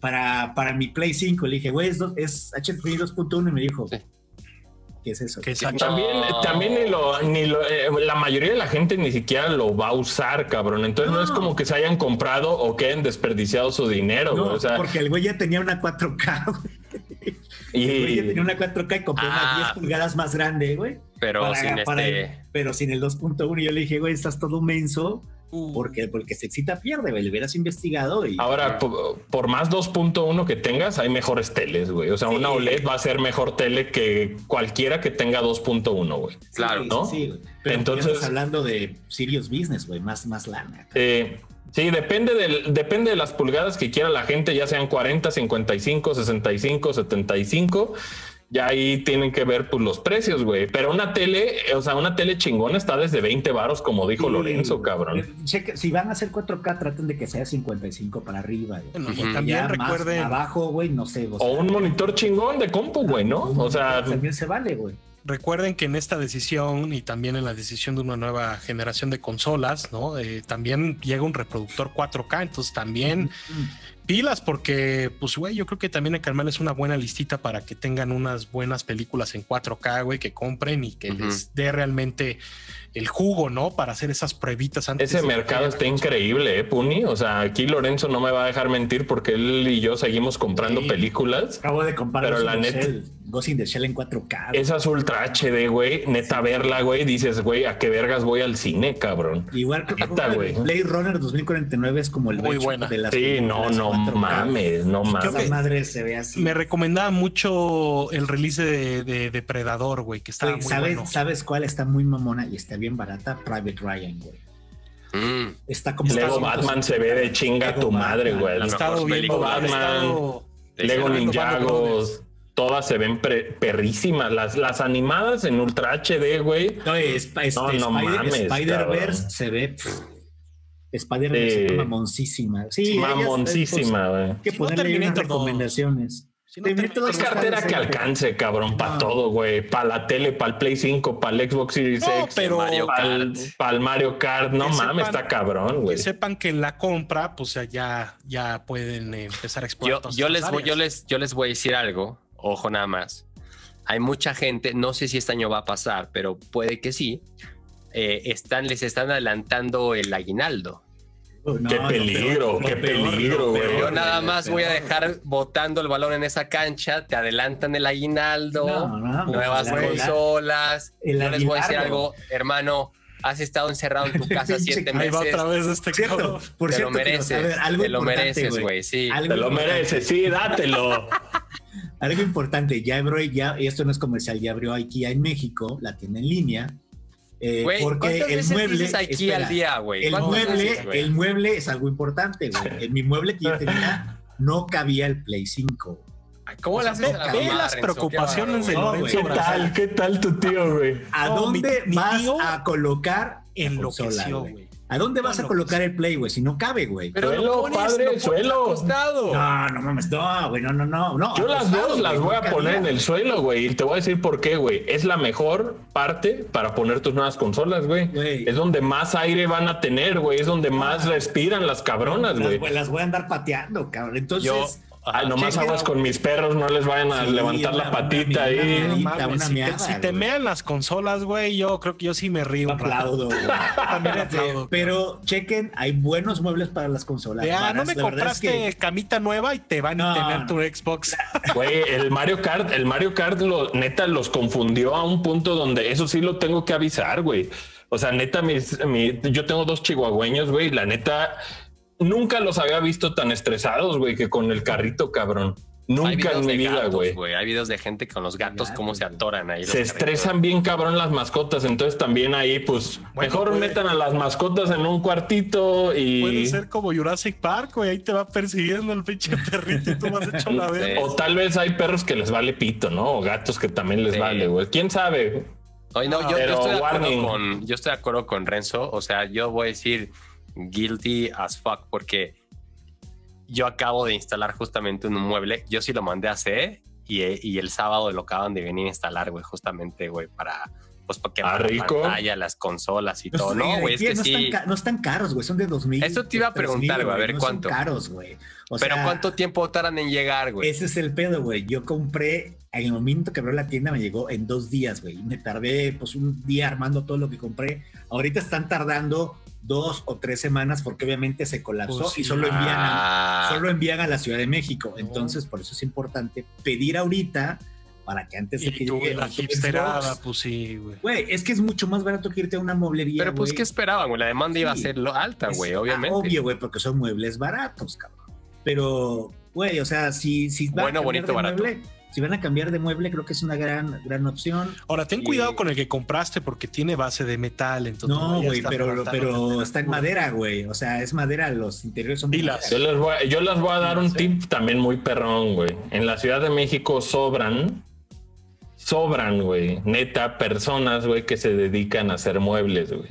para, para mi Play 5. Le dije, güey, es, es HDMI 2.1 y me dijo, Sí. ¿Qué es eso? Que También, No. también ni lo, ni lo- eh, la mayoría de la gente ni siquiera lo va a usar, cabrón. Entonces no, No. es como que se hayan comprado o que hayan desperdiciado su dinero, No, güey. O sea, porque el güey ya tenía una 4K, güey. El güey ya y tenía una 4K y compró Ah. una 10 pulgadas más grande, güey. Pero para- sin para este. el- pero sin el 2.1. Y yo le dije, güey, estás todo menso. Uh, Porque, porque se excita, pierde, güey. Le hubieras investigado y. ahora, po- por, más 2.1 que tengas, hay mejores teles, güey. O sea, Sí. una OLED va a ser mejor tele que cualquiera que tenga 2.1, güey. Sí, claro, sí, ¿no? sí, güey. Pero Entonces- estamos hablando de serious business, güey. Más, más lana. Eh, sí, depende, del, depende de las pulgadas que quiera la gente, ya sean 40, 55, 65, 75. Ya ahí tienen que ver pues, los precios, güey. Pero una tele, o sea, una tele chingona está desde 20 varos, como dijo Sí, Lorenzo, cabrón. Eh, cheque- si van a hacer 4K, traten de que sea 55 para arriba. güey. también Ya más recuerden, abajo, güey, no sé. O un monitor chingón de compu, güey, ¿no? O sea, También se vale, güey. recuerden que en esta decisión y también en la decisión de una nueva generación de consolas, ¿no? Eh, también llega un reproductor 4K, entonces también pilas porque, pues, güey, yo creo que también el Carmel es una buena listita para que tengan unas buenas películas en 4K, güey, que compren y que les dé realmente el jugo, ¿no? Para hacer esas pruebitas antes. ese de- mercado está increíble, ¿eh, Puni? O sea, aquí Lorenzo no me va a dejar mentir porque él y yo seguimos comprando Sí. películas. Acabo de comprar Pero Ghost la neta- Shell, Ghost in the Shell en 4K. güey. Esas Ultra HD, güey, neta verla, güey, dices, güey, ¿a qué vergas voy al cine, cabrón? Igual que. Blade Runner 2049 es como el Muy buena. de las Sí, no, no 4K. mames, no mames. Madre se ve así. Me recomendaba mucho el release de, de Depredador, güey, que estaba muy ¿sabes, bueno. ¿Sabes cuál está muy mamona y está bien barata? Private Ryan, güey. Mm, Está como Lego 200. Batman se ve de chinga Lego tu madre, güey. La estado Lego Ninjagos, todas se ven perrísimas. Las, las animadas en Ultra HD, güey. No, es, es- No, no Spider- mames, Spider-Verse se ve. pff, Spider-Verse Sí. se mamoncísima. Sí, ellas- Mamoncísima, güey. pues, que Si no, unas recomendaciones. Si no Es cartera que alcance, cabrón, para No. todo, güey. Para la tele, para el Play 5, para el Xbox Series No, X, pero- para el, Mario Kart. No mames, está cabrón, güey. que sepan que en la compra, pues ya, ya pueden empezar a explorar. Yo, les voy, yo, les, yo les voy a decir algo, ojo nada más. Hay mucha gente, no sé si este año va a pasar, pero puede que sí. eh, están, les están adelantando el aguinaldo. No, Qué peligro, qué peligro, güey. peor, Yo nada más voy a dejar botando el balón en esa cancha, te adelantan el aguinaldo, No, no, nuevas el consolas. el Yo les voy a decir algo, hermano, has estado encerrado en tu casa siete Ahí va meses. otra vez este Cierto, cabrón. por te cierto, lo mereces, ver, algo te lo mereces, güey, sí. Algo Te lo mereces, sí, dátelo. Algo importante, ya abrió, ya, y esto no es comercial, ya abrió IKEA en México, la tienda en línea. Eh, Güey, porque ¿cuántas el veces mueble. dices aquí espera, al día, güey? El ¿Cuántas mueble, veces, el mueble es algo importante, güey. En mi mueble que yo tenía no cabía el Play 5. ¿Cómo o sea, las a la Ve las preocupaciones Qué de No, Lorenzo güey. ¿Qué tal? ¿Qué tal tu tío, güey? ¿A No, mi- dónde mi vas tío a colocar la Enloqueció, consola, güey. ¿A dónde vas a colocar el Play, güey? Si no cabe, güey. Pero Suelo, lo pones, padre, lo suelo. No, no mames, no, güey, no, no, no. no Yo las dos las voy a poner en el suelo, güey. Y te voy a decir por qué, güey. Es la mejor parte para poner tus nuevas consolas, güey. Es donde más aire van a tener, güey. Es donde más respiran las cabronas, Las, güey. las voy a andar pateando, cabrón. Entonces, Yo, Ay, nomás aguas con mis perros, no les vayan a Sí, levantar la patita ahí. No si, te, si mean las consolas, güey, yo creo que yo sí me río. aplaudo, güey. También aplaudo. Pero chequen, hay buenos muebles para las consolas. Ah, no me es compraste que- camita nueva y te van No, a tener tu Xbox. Güey, el Mario Kart, el Mario Kart, lo, neta, los confundió a un punto donde eso sí lo tengo que avisar, güey. O sea, neta, mis, mi- yo tengo dos chihuahueños, güey. La neta, nunca los había visto tan estresados, güey, que con el carrito, cabrón. Nunca en mi vida, güey. Hay videos de gente con los gatos, cómo se atoran ahí. Se carritos. estresan bien cabrón las mascotas, entonces también ahí, pues, Bueno, mejor puede- metan a las mascotas en un cuartito y... Puede ser como Jurassic Park, güey. Ahí te va persiguiendo el pinche perrito y tú vas hecho la verga. O tal vez hay perros que les vale pito, ¿no? O gatos que también les Sí. vale, güey. ¿Quién sabe? Oye, no, yo, estoy de acuerdo con, yo estoy de acuerdo con Renzo. O sea, yo voy a decir guilty as fuck porque yo acabo de instalar justamente un mueble. Yo sí lo mandé a hacer y, y el sábado lo acaban de venir a instalar, güey, justamente, güey, para pues porque Ah, la rico. pantalla, las consolas y No, todo. No, güey, es que no sí. Están no están caros, güey. Son de 2000. Eso te iba a 3000, preguntar, güey, a ver no cuánto. Son caros, güey. O Pero sea, ¿cuánto tiempo tardan en llegar, güey? Ese es el pedo, güey. Yo compré, en el momento que abrió la tienda, me llegó en dos días, güey. Me tardé, pues, un día armando todo lo que compré. Ahorita están tardando dos o tres semanas porque obviamente se colapsó Pues y solo envían, a, Ah, solo envían a la Ciudad de México. Entonces, por eso es importante pedir ahorita para que antes de que tú, llegue la hipsterada, pues sí, güey. Güey, es que es mucho más barato que irte a una mueblería. pero pues. ¿qué esperaban, güey? La demanda iba a ser lo alta, güey, ah, obviamente. Obvio, güey, porque son muebles baratos, cabrón. Pero, güey, o sea, si, si van Bueno, a bonito, de barato. mueble, si van a cambiar de mueble, creo que es una gran, gran opción. Ahora, ten Y- cuidado con el que compraste porque tiene base de metal. Entonces No, güey, pero, pero está en madera, güey. O sea, es madera, los interiores son de Pilas. Yo les voy, a- yo les voy a dar un Sí. tip también muy perrón, güey. En la Ciudad de México sobran, sobran, güey, neta, personas, güey, que se dedican a hacer muebles, güey.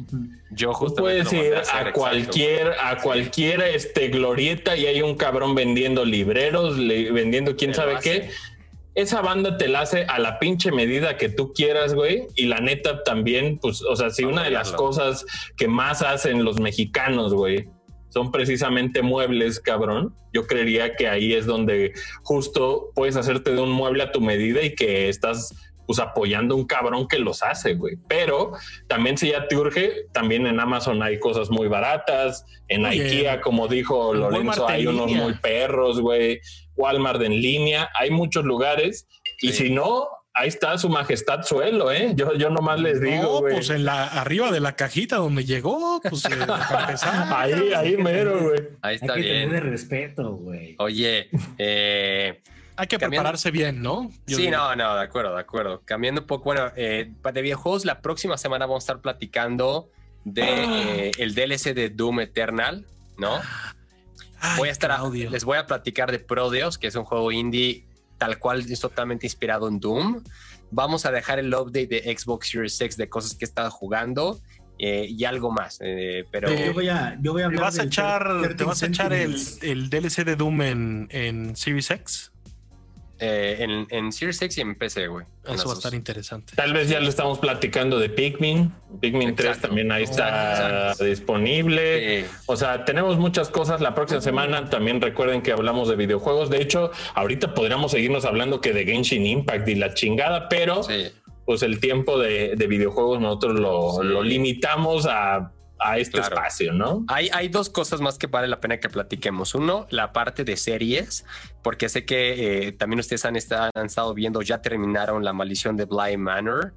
Yo Tú justamente puedes ir a exacto, cualquier, a cualquier este, glorieta y hay un cabrón vendiendo libreros, le- vendiendo quién sabe qué. Esa banda te la hace a la pinche medida que tú quieras, güey. Y la neta también, pues, o sea, si una de las cosas que más hacen los mexicanos, güey, son precisamente muebles, cabrón. Yo creería que ahí es donde justo puedes hacerte de un mueble a tu medida y que estás pues apoyando a un cabrón que los hace, güey. Pero también si ya te urge, también en Amazon hay cosas muy baratas, en Oye, IKEA, como dijo en Lorenzo, hay unos muy perros, güey. Walmart en línea, hay muchos lugares. Y Sí. si no, ahí está su majestad suelo, ¿eh? Yo, yo nomás les digo, No, pues en la, arriba de la cajita donde llegó, pues eh. Ahí, ahí mero, güey. Ahí Hay está que bien. tener respeto, güey. Oye, eh, Hay que Cambiando- prepararse bien, ¿no? Yo sí, digo. no, no, de acuerdo, de acuerdo. Cambiando un poco, bueno, eh, de videojuegos, la próxima semana vamos a estar platicando de eh, el DLC de Doom Eternal, ¿no? Voy a estar, a- les voy a platicar de Prodeos, que es un juego indie tal cual es totalmente inspirado en Doom. Vamos a dejar el update de Xbox Series X de cosas que he estado jugando eh, y algo más, eh, pero Yo voy a, yo voy a ¿Te hablar vas a echar, 13 te vas a echar el, DLC de Doom en, en Series X? Eh, en, en Series X y en PC, güey. Eso va a estar interesante. Tal vez ya le estamos platicando de Pikmin. Pikmin 3 Exacto. también ahí está Exacto. disponible. O sea, tenemos muchas cosas. La próxima semana también recuerden que hablamos de videojuegos. De hecho, ahorita podríamos seguirnos hablando que de Genshin Impact y la chingada, pero sí. pues el tiempo de, de videojuegos nosotros lo, Sí. lo limitamos a, a este Claro. espacio, ¿no? Hay, hay dos cosas más que vale la pena que platiquemos. Uno, la parte de series, porque sé que eh, también ustedes han, esta- han estado viendo, ya terminaron La Maldición de Bly Manor.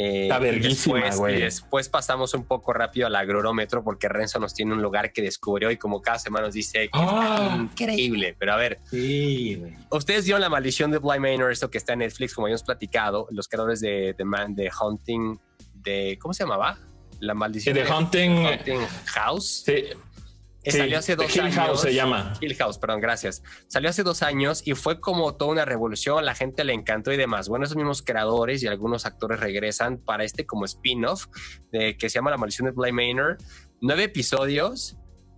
Eh, Está verguísima, después, güey. y después pasamos un poco rápido al agrómetro porque Renzo nos tiene un lugar que descubrió y como cada semana nos dice que Ah. increíble. Pero a ver, Sí, ustedes vieron La Maldición de Bly Manor, esto que está en Netflix, como habíamos platicado, los creadores de, de, Man, de Hunting, de, ¿cómo se llamaba? La Maldición de Hunting. Hunting House. Sí, Eh, sí, salió hace The dos Hill años. House se llama. Hill House, perdón, gracias. Salió hace dos años y fue como toda una revolución, la gente le encantó y demás. Bueno, esos mismos creadores y algunos actores regresan para este como spin-off de, que se llama La Maldición de Bly Manor. Nueve episodios.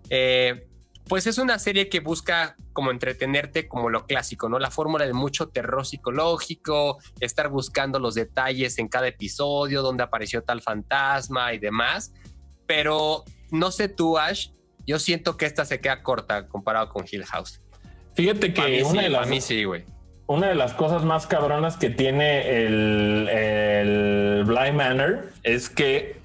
Eh, pues es una serie que busca como entretenerte como lo clásico, ¿no? La fórmula de mucho terror psicológico, estar buscando los detalles en cada episodio, dónde apareció tal fantasma y demás. Pero no sé tú, Ash, yo siento que esta se queda corta comparado con Hill House. Fíjate que mí, una, sí, de las, mí sí, güey. una de las cosas más cabronas que tiene el, el Bly Manor es que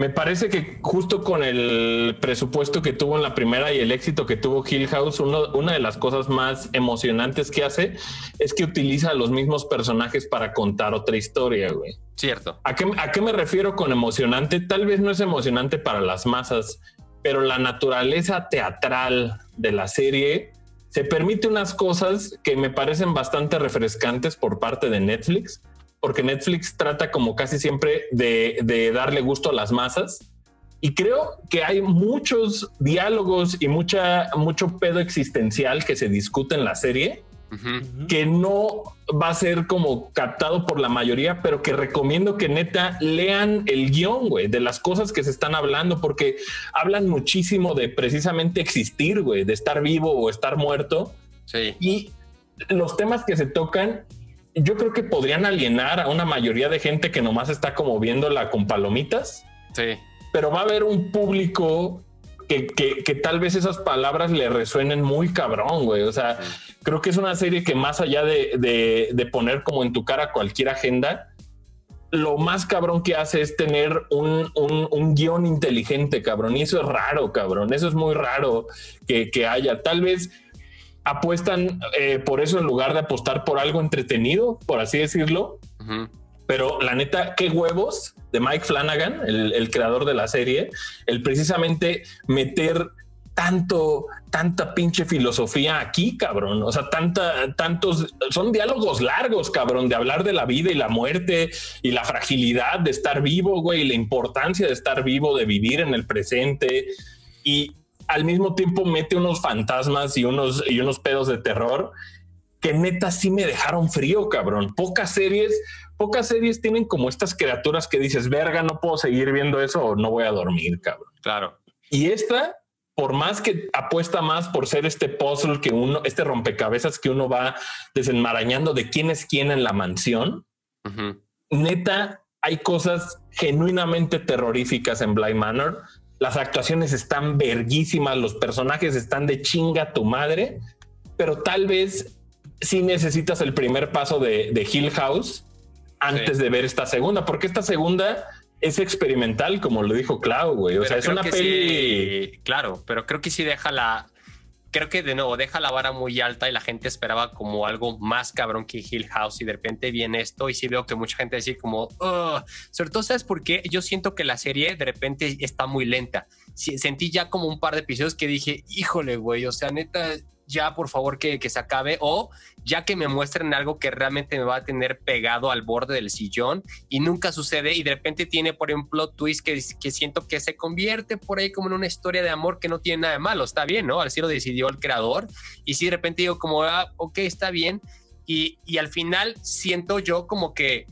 me parece que justo con el presupuesto que tuvo en la primera y el éxito que tuvo Hill House, uno- una de las cosas más emocionantes que hace es que utiliza a los mismos personajes para contar otra historia, güey. Cierto. ¿A qué, ¿A qué me refiero con emocionante? Tal vez no es emocionante para las masas, pero la naturaleza teatral de la serie se permite unas cosas que me parecen bastante refrescantes por parte de Netflix, porque Netflix trata como casi siempre de, de darle gusto a las masas. Y creo que hay muchos diálogos y mucha, mucho pedo existencial que se discute en la serie que no va a ser como captado por la mayoría, pero que recomiendo que neta lean el guion, güey, de las cosas que se están hablando, porque hablan muchísimo de precisamente existir, güey, de estar vivo o estar muerto. Sí. Y los temas que se tocan yo creo que podrían alienar a una mayoría de gente que nomás está como viéndola con palomitas, Sí. pero va a haber un público que, que- que tal vez esas palabras le resuenen muy cabrón, güey. O sea, creo que es una serie que más allá de, de- de poner como en tu cara cualquier agenda, lo más cabrón que hace es tener un, un- un guion inteligente, cabrón. Y eso es raro, cabrón. Eso es muy raro que, que haya. Tal vez apuestan eh, por eso en lugar de apostar por algo entretenido, por así decirlo. Pero la neta, qué huevos de Mike Flanagan, el, el creador de la serie, el precisamente meter tanto, tanta pinche filosofía aquí, cabrón. O sea, tanta, tantos, son diálogos largos, cabrón, de hablar de la vida y la muerte y la fragilidad de estar vivo, güey, y la importancia de estar vivo, de vivir en el presente. Y al mismo tiempo mete unos fantasmas y unos, y unos pedos de terror que neta sí me dejaron frío, cabrón. Pocas series, pocas series tienen como estas criaturas que dices, verga, no puedo seguir viendo eso o no voy a dormir, cabrón. Claro. Y esta, por más que apuesta más por ser este puzzle que uno, este rompecabezas que uno va desenmarañando de quién es quién en la mansión, Ujú. neta, hay cosas genuinamente terroríficas en Blind Manor. Las actuaciones están verguísimas, los personajes están de chinga tu madre, pero tal vez sí necesitas el primer paso de, de Hill House antes Sí. de ver esta segunda, porque esta segunda es experimental, como lo dijo Clau, güey. O Pero sea, es una peli. sí, claro, pero creo que sí deja la. Creo que de nuevo deja la vara muy alta y la gente esperaba como algo más cabrón que Hill House y de repente viene esto y sí veo que mucha gente dice como, "Ugh". sobre todo, ¿sabes por qué? Yo siento que la serie de repente está muy lenta. Sentí ya como un par de episodios que dije, híjole, güey, o sea, neta, ya por favor que, que se acabe o ya que me muestren algo que realmente me va a tener pegado al borde del sillón y nunca sucede y de repente tiene por ejemplo twist que, que siento que se convierte por ahí como en una historia de amor que no tiene nada de malo, está bien, ¿no? Así lo decidió el creador y si de repente digo como, ah, ok, está bien y, y al final siento yo como que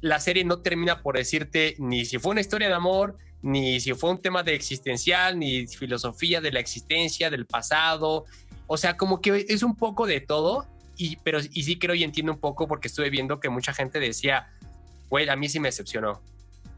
la serie no termina por decirte ni si fue una historia de amor, ni si fue un tema de existencial, ni filosofía de la existencia, del pasado. O sea, como que es un poco de todo, y, pero y sí creo y entiendo un poco porque estuve viendo que mucha gente decía, güey, a mí sí me decepcionó.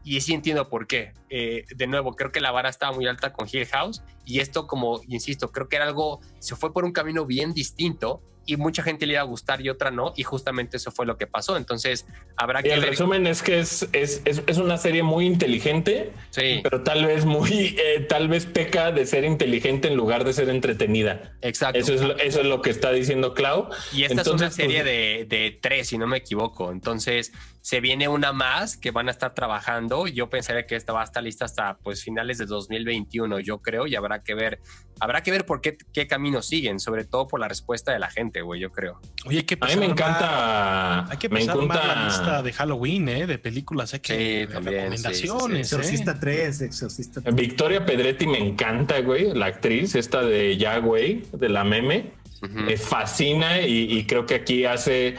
Y sí entiendo por qué. Eh, de nuevo, creo que la vara estaba muy alta con Hill House y esto, como insisto, creo que era algo, se fue por un camino bien distinto y mucha gente le iba a gustar y otra no, y justamente eso fue lo que pasó. Entonces, habrá Y que el ver. resumen es que es, es, es, es una serie muy inteligente, Sí, pero tal vez muy, eh, tal vez peca de ser inteligente en lugar de ser entretenida. exacto. Eso es, lo- eso es lo que está diciendo Clau. Y esta es una Entonces, serie pues, de, de tres, si no me equivoco. Entonces, se viene una más que van a estar trabajando. Yo pensaría que esta va a estar lista hasta pues finales de 2021, yo creo, y habrá que ver, habrá que ver por qué, qué camino siguen, sobre todo por la respuesta de la gente, güey, yo creo. Oye, hay que A mí me encanta. Hay que me empezar a armar la encanta- lista de Halloween, ¿eh? De películas. Hay que Sí, también, recomendaciones, sí, sí, ¿eh? Exorcista 3, Exorcista 3. Victoria Pedretti me encanta, güey, la actriz esta de Ya, güey, de la meme. Me fascina y, y creo que aquí hace,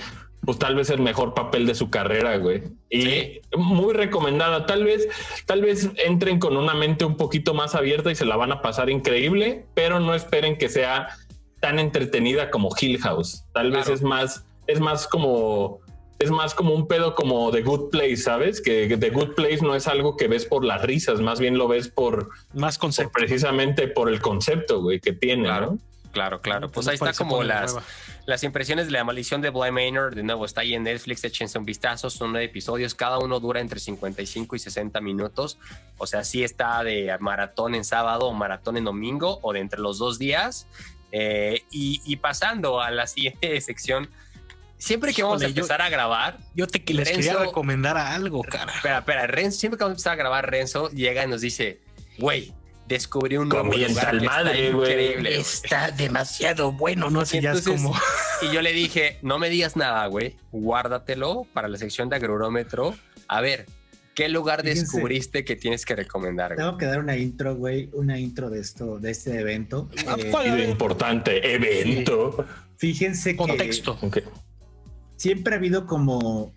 pues tal vez el mejor papel de su carrera, güey. Y Sí. muy recomendada. Tal vez, tal vez entren con una mente un poquito más abierta y se la van a pasar increíble, pero no esperen que sea tan entretenida como Hill House. Tal vez es más, es más como es más como un pedo como The Good Place, ¿sabes? Que The Good Place no es algo que ves por las risas, más bien lo ves por, Más por concepto. precisamente por el concepto, güey, que tiene, Claro. ¿no? Claro, claro. Pues No ahí está como las, nueva. Las impresiones de la maldición de Bly Manor. De nuevo, está ahí en Netflix. Échense un vistazo. Son nueve episodios. Cada uno dura entre 55 y 60 minutos. O sea, sí está de maratón en sábado o maratón en domingo o de entre los dos días. Eh, y, y pasando a la siguiente sección. Siempre que vamos a Híjole, yo- empezar a grabar, Yo te les Renzo- quería recomendar algo, cara. espera, espera, Renzo, siempre que vamos a empezar a grabar, Renzo llega y nos dice, güey, descubrí un nuevo lugar que madre, increíble, güey". Está demasiado bueno, no sé, Y ya como. Y yo le dije, no me digas nada, güey. Guárdatelo para la sección de agrurómetro. A ver, ¿qué lugar Fíjense. descubriste que tienes que recomendar? güey? Tengo que dar una intro, güey, una intro de esto, de este evento. Ah, Eh, ¿cuál? De importante evento. fíjense que Contexto. Siempre ha habido como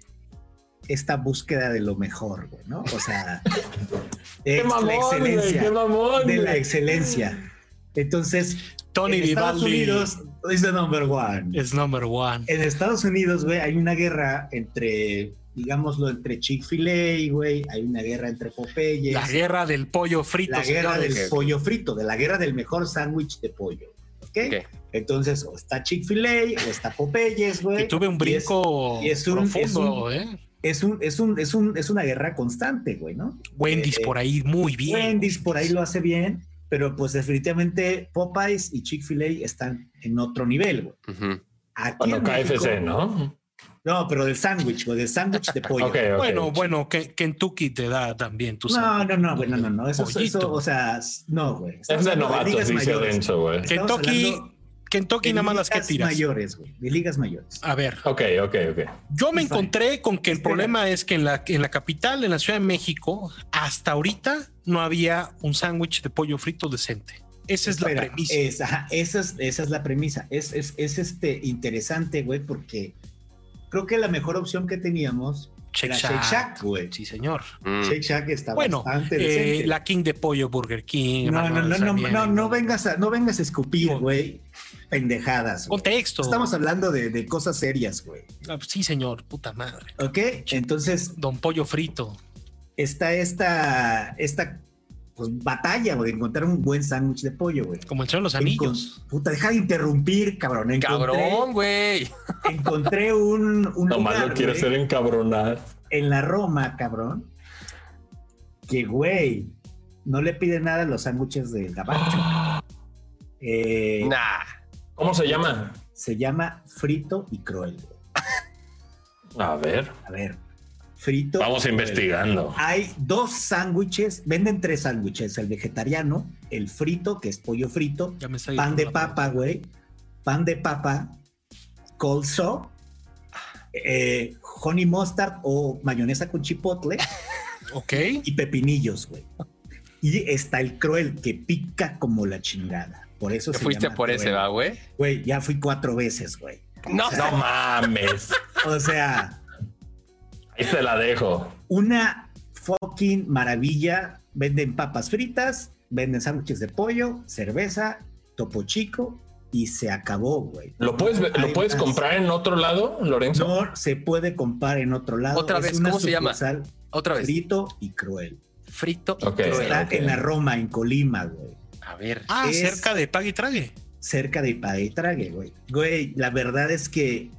esta búsqueda de lo mejor, güey, ¿no? O sea, de ¡Qué ex- la mamón, güey! excelencia. ¡Qué mamón! de la güey! excelencia. Entonces, Tony en Estados Vivaldi Unidos es the number one. es number one. En Estados Unidos, güey, hay una guerra entre, digámoslo, entre Chick-fil-A, güey, hay una guerra entre Popeyes. La guerra del pollo frito. la guerra del ok. pollo frito, de la guerra del mejor sándwich de pollo. ¿Ok? Ok. Entonces, o está Chick-fil-A o está Popeyes, güey. Y tuve un y es- brinco y es un- profundo, ¿eh? Es, un, es, un, es, un, es una guerra constante, güey, ¿no? Wendy's eh, por ahí muy bien. Wendy's por ahí lo hace bien, pero pues definitivamente Popeyes y Chick-fil-A están en otro nivel, güey. Ujú. Aquí Bueno, en KFC, ¿no? No, pero del sándwich, güey, del sándwich de pollo. Ok, ok. Bueno, bueno, que Kentucky te da también tu No, sándwich. no, no, güey, no, no, no. Eso, eso, o sea, no, güey. Es de novatos, dice. Denso, güey. Kentucky, hablando Kentucky nada más las que ligas tiras. mayores, güey. De ligas mayores. A ver, Ok, ok, ok. yo me Fine. encontré con que el Espera. problema es que en la, en la capital, en la Ciudad de México, hasta ahorita no había un sándwich de pollo frito decente. Esa es Espera, la premisa. es- ajá, esa, es, esa es la premisa. Es, es, es este interesante, güey, porque creo que la mejor opción que teníamos Shake Shack. Shake Shack, güey. Sí, señor. Mm. Shake Shack está Bueno, bastante eh, la King de pollo Burger King. No, no, no, no, no, no vengas a, no vengas a escupir, güey, pendejadas. Contexto. Estamos hablando de, de cosas serias, güey. Ah, Sí, señor, puta madre. ¿Ok? Entonces, Don Pollo Frito. está esta, esta pues, batalla, güey, de encontrar un buen sándwich de pollo, güey. Como el Señor de los Anillos. Encon- Puta, deja de interrumpir, cabrón. Encontré, Cabrón, güey. encontré un, un Nomás lugar, lo quiere hacer encabronar. en la Roma, cabrón, que, güey, no le pide nada a los sándwiches de gabacho. Eh, Nah. ¿Cómo se llama? Se llama frito y cruel. güey. A ver, A ver, frito. vamos investigando. Hay dos sándwiches, venden tres sándwiches, el vegetariano, el frito, que es pollo frito, Ya me está pan de papa, güey, pan de papa, colso, eh, honey mustard o mayonesa con chipotle Ok. y pepinillos, güey. Y está el cruel, que pica como la chingada. Por eso Te se fuiste llama por ese, va, güey. Güey, ya fui cuatro veces, güey. No, No mames. O sea, Ahí te la dejo. una fucking maravilla. Venden papas fritas, venden sándwiches de pollo, cerveza, topo chico y se acabó, güey. ¿Lo puedes, ¿lo puedes más. comprar en otro lado, Lorenzo? No se puede comprar en otro lado. Otra Es vez, una ¿cómo se llama? Otra vez. Frito y cruel. Frito y cruel. Está en la Roma, en Colima, güey. A ver. Ah, Es- cerca de Pague y Trague. Cerca de Pague y Trague, güey. Güey, la verdad es que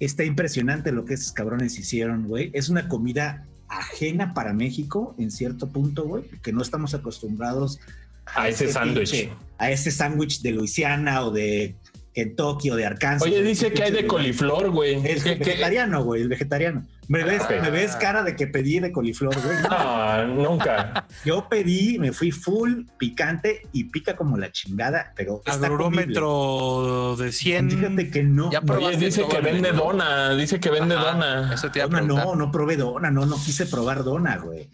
está impresionante lo que esos cabrones hicieron, güey. Es una comida ajena para México en cierto punto, güey, que no estamos acostumbrados A ese este sándwich. A ese sándwich de Luisiana o de Kentucky o de Arkansas. Oye, dice que hay de coliflor, güey. El ¿Qué- qué? vegetariano, güey, el vegetariano. ¿Me ves, ok. me ves cara de que pedí de coliflor, güey? No, nunca. yo pedí, me fui full picante y pica como la chingada, pero. Agrurómetro de 100. Fíjate que no. Ya no, probé. Oye, dice que vende dona. Dice que vende Ajá, dona. Eso te no, no probé dona, no, no quise probar dona, güey.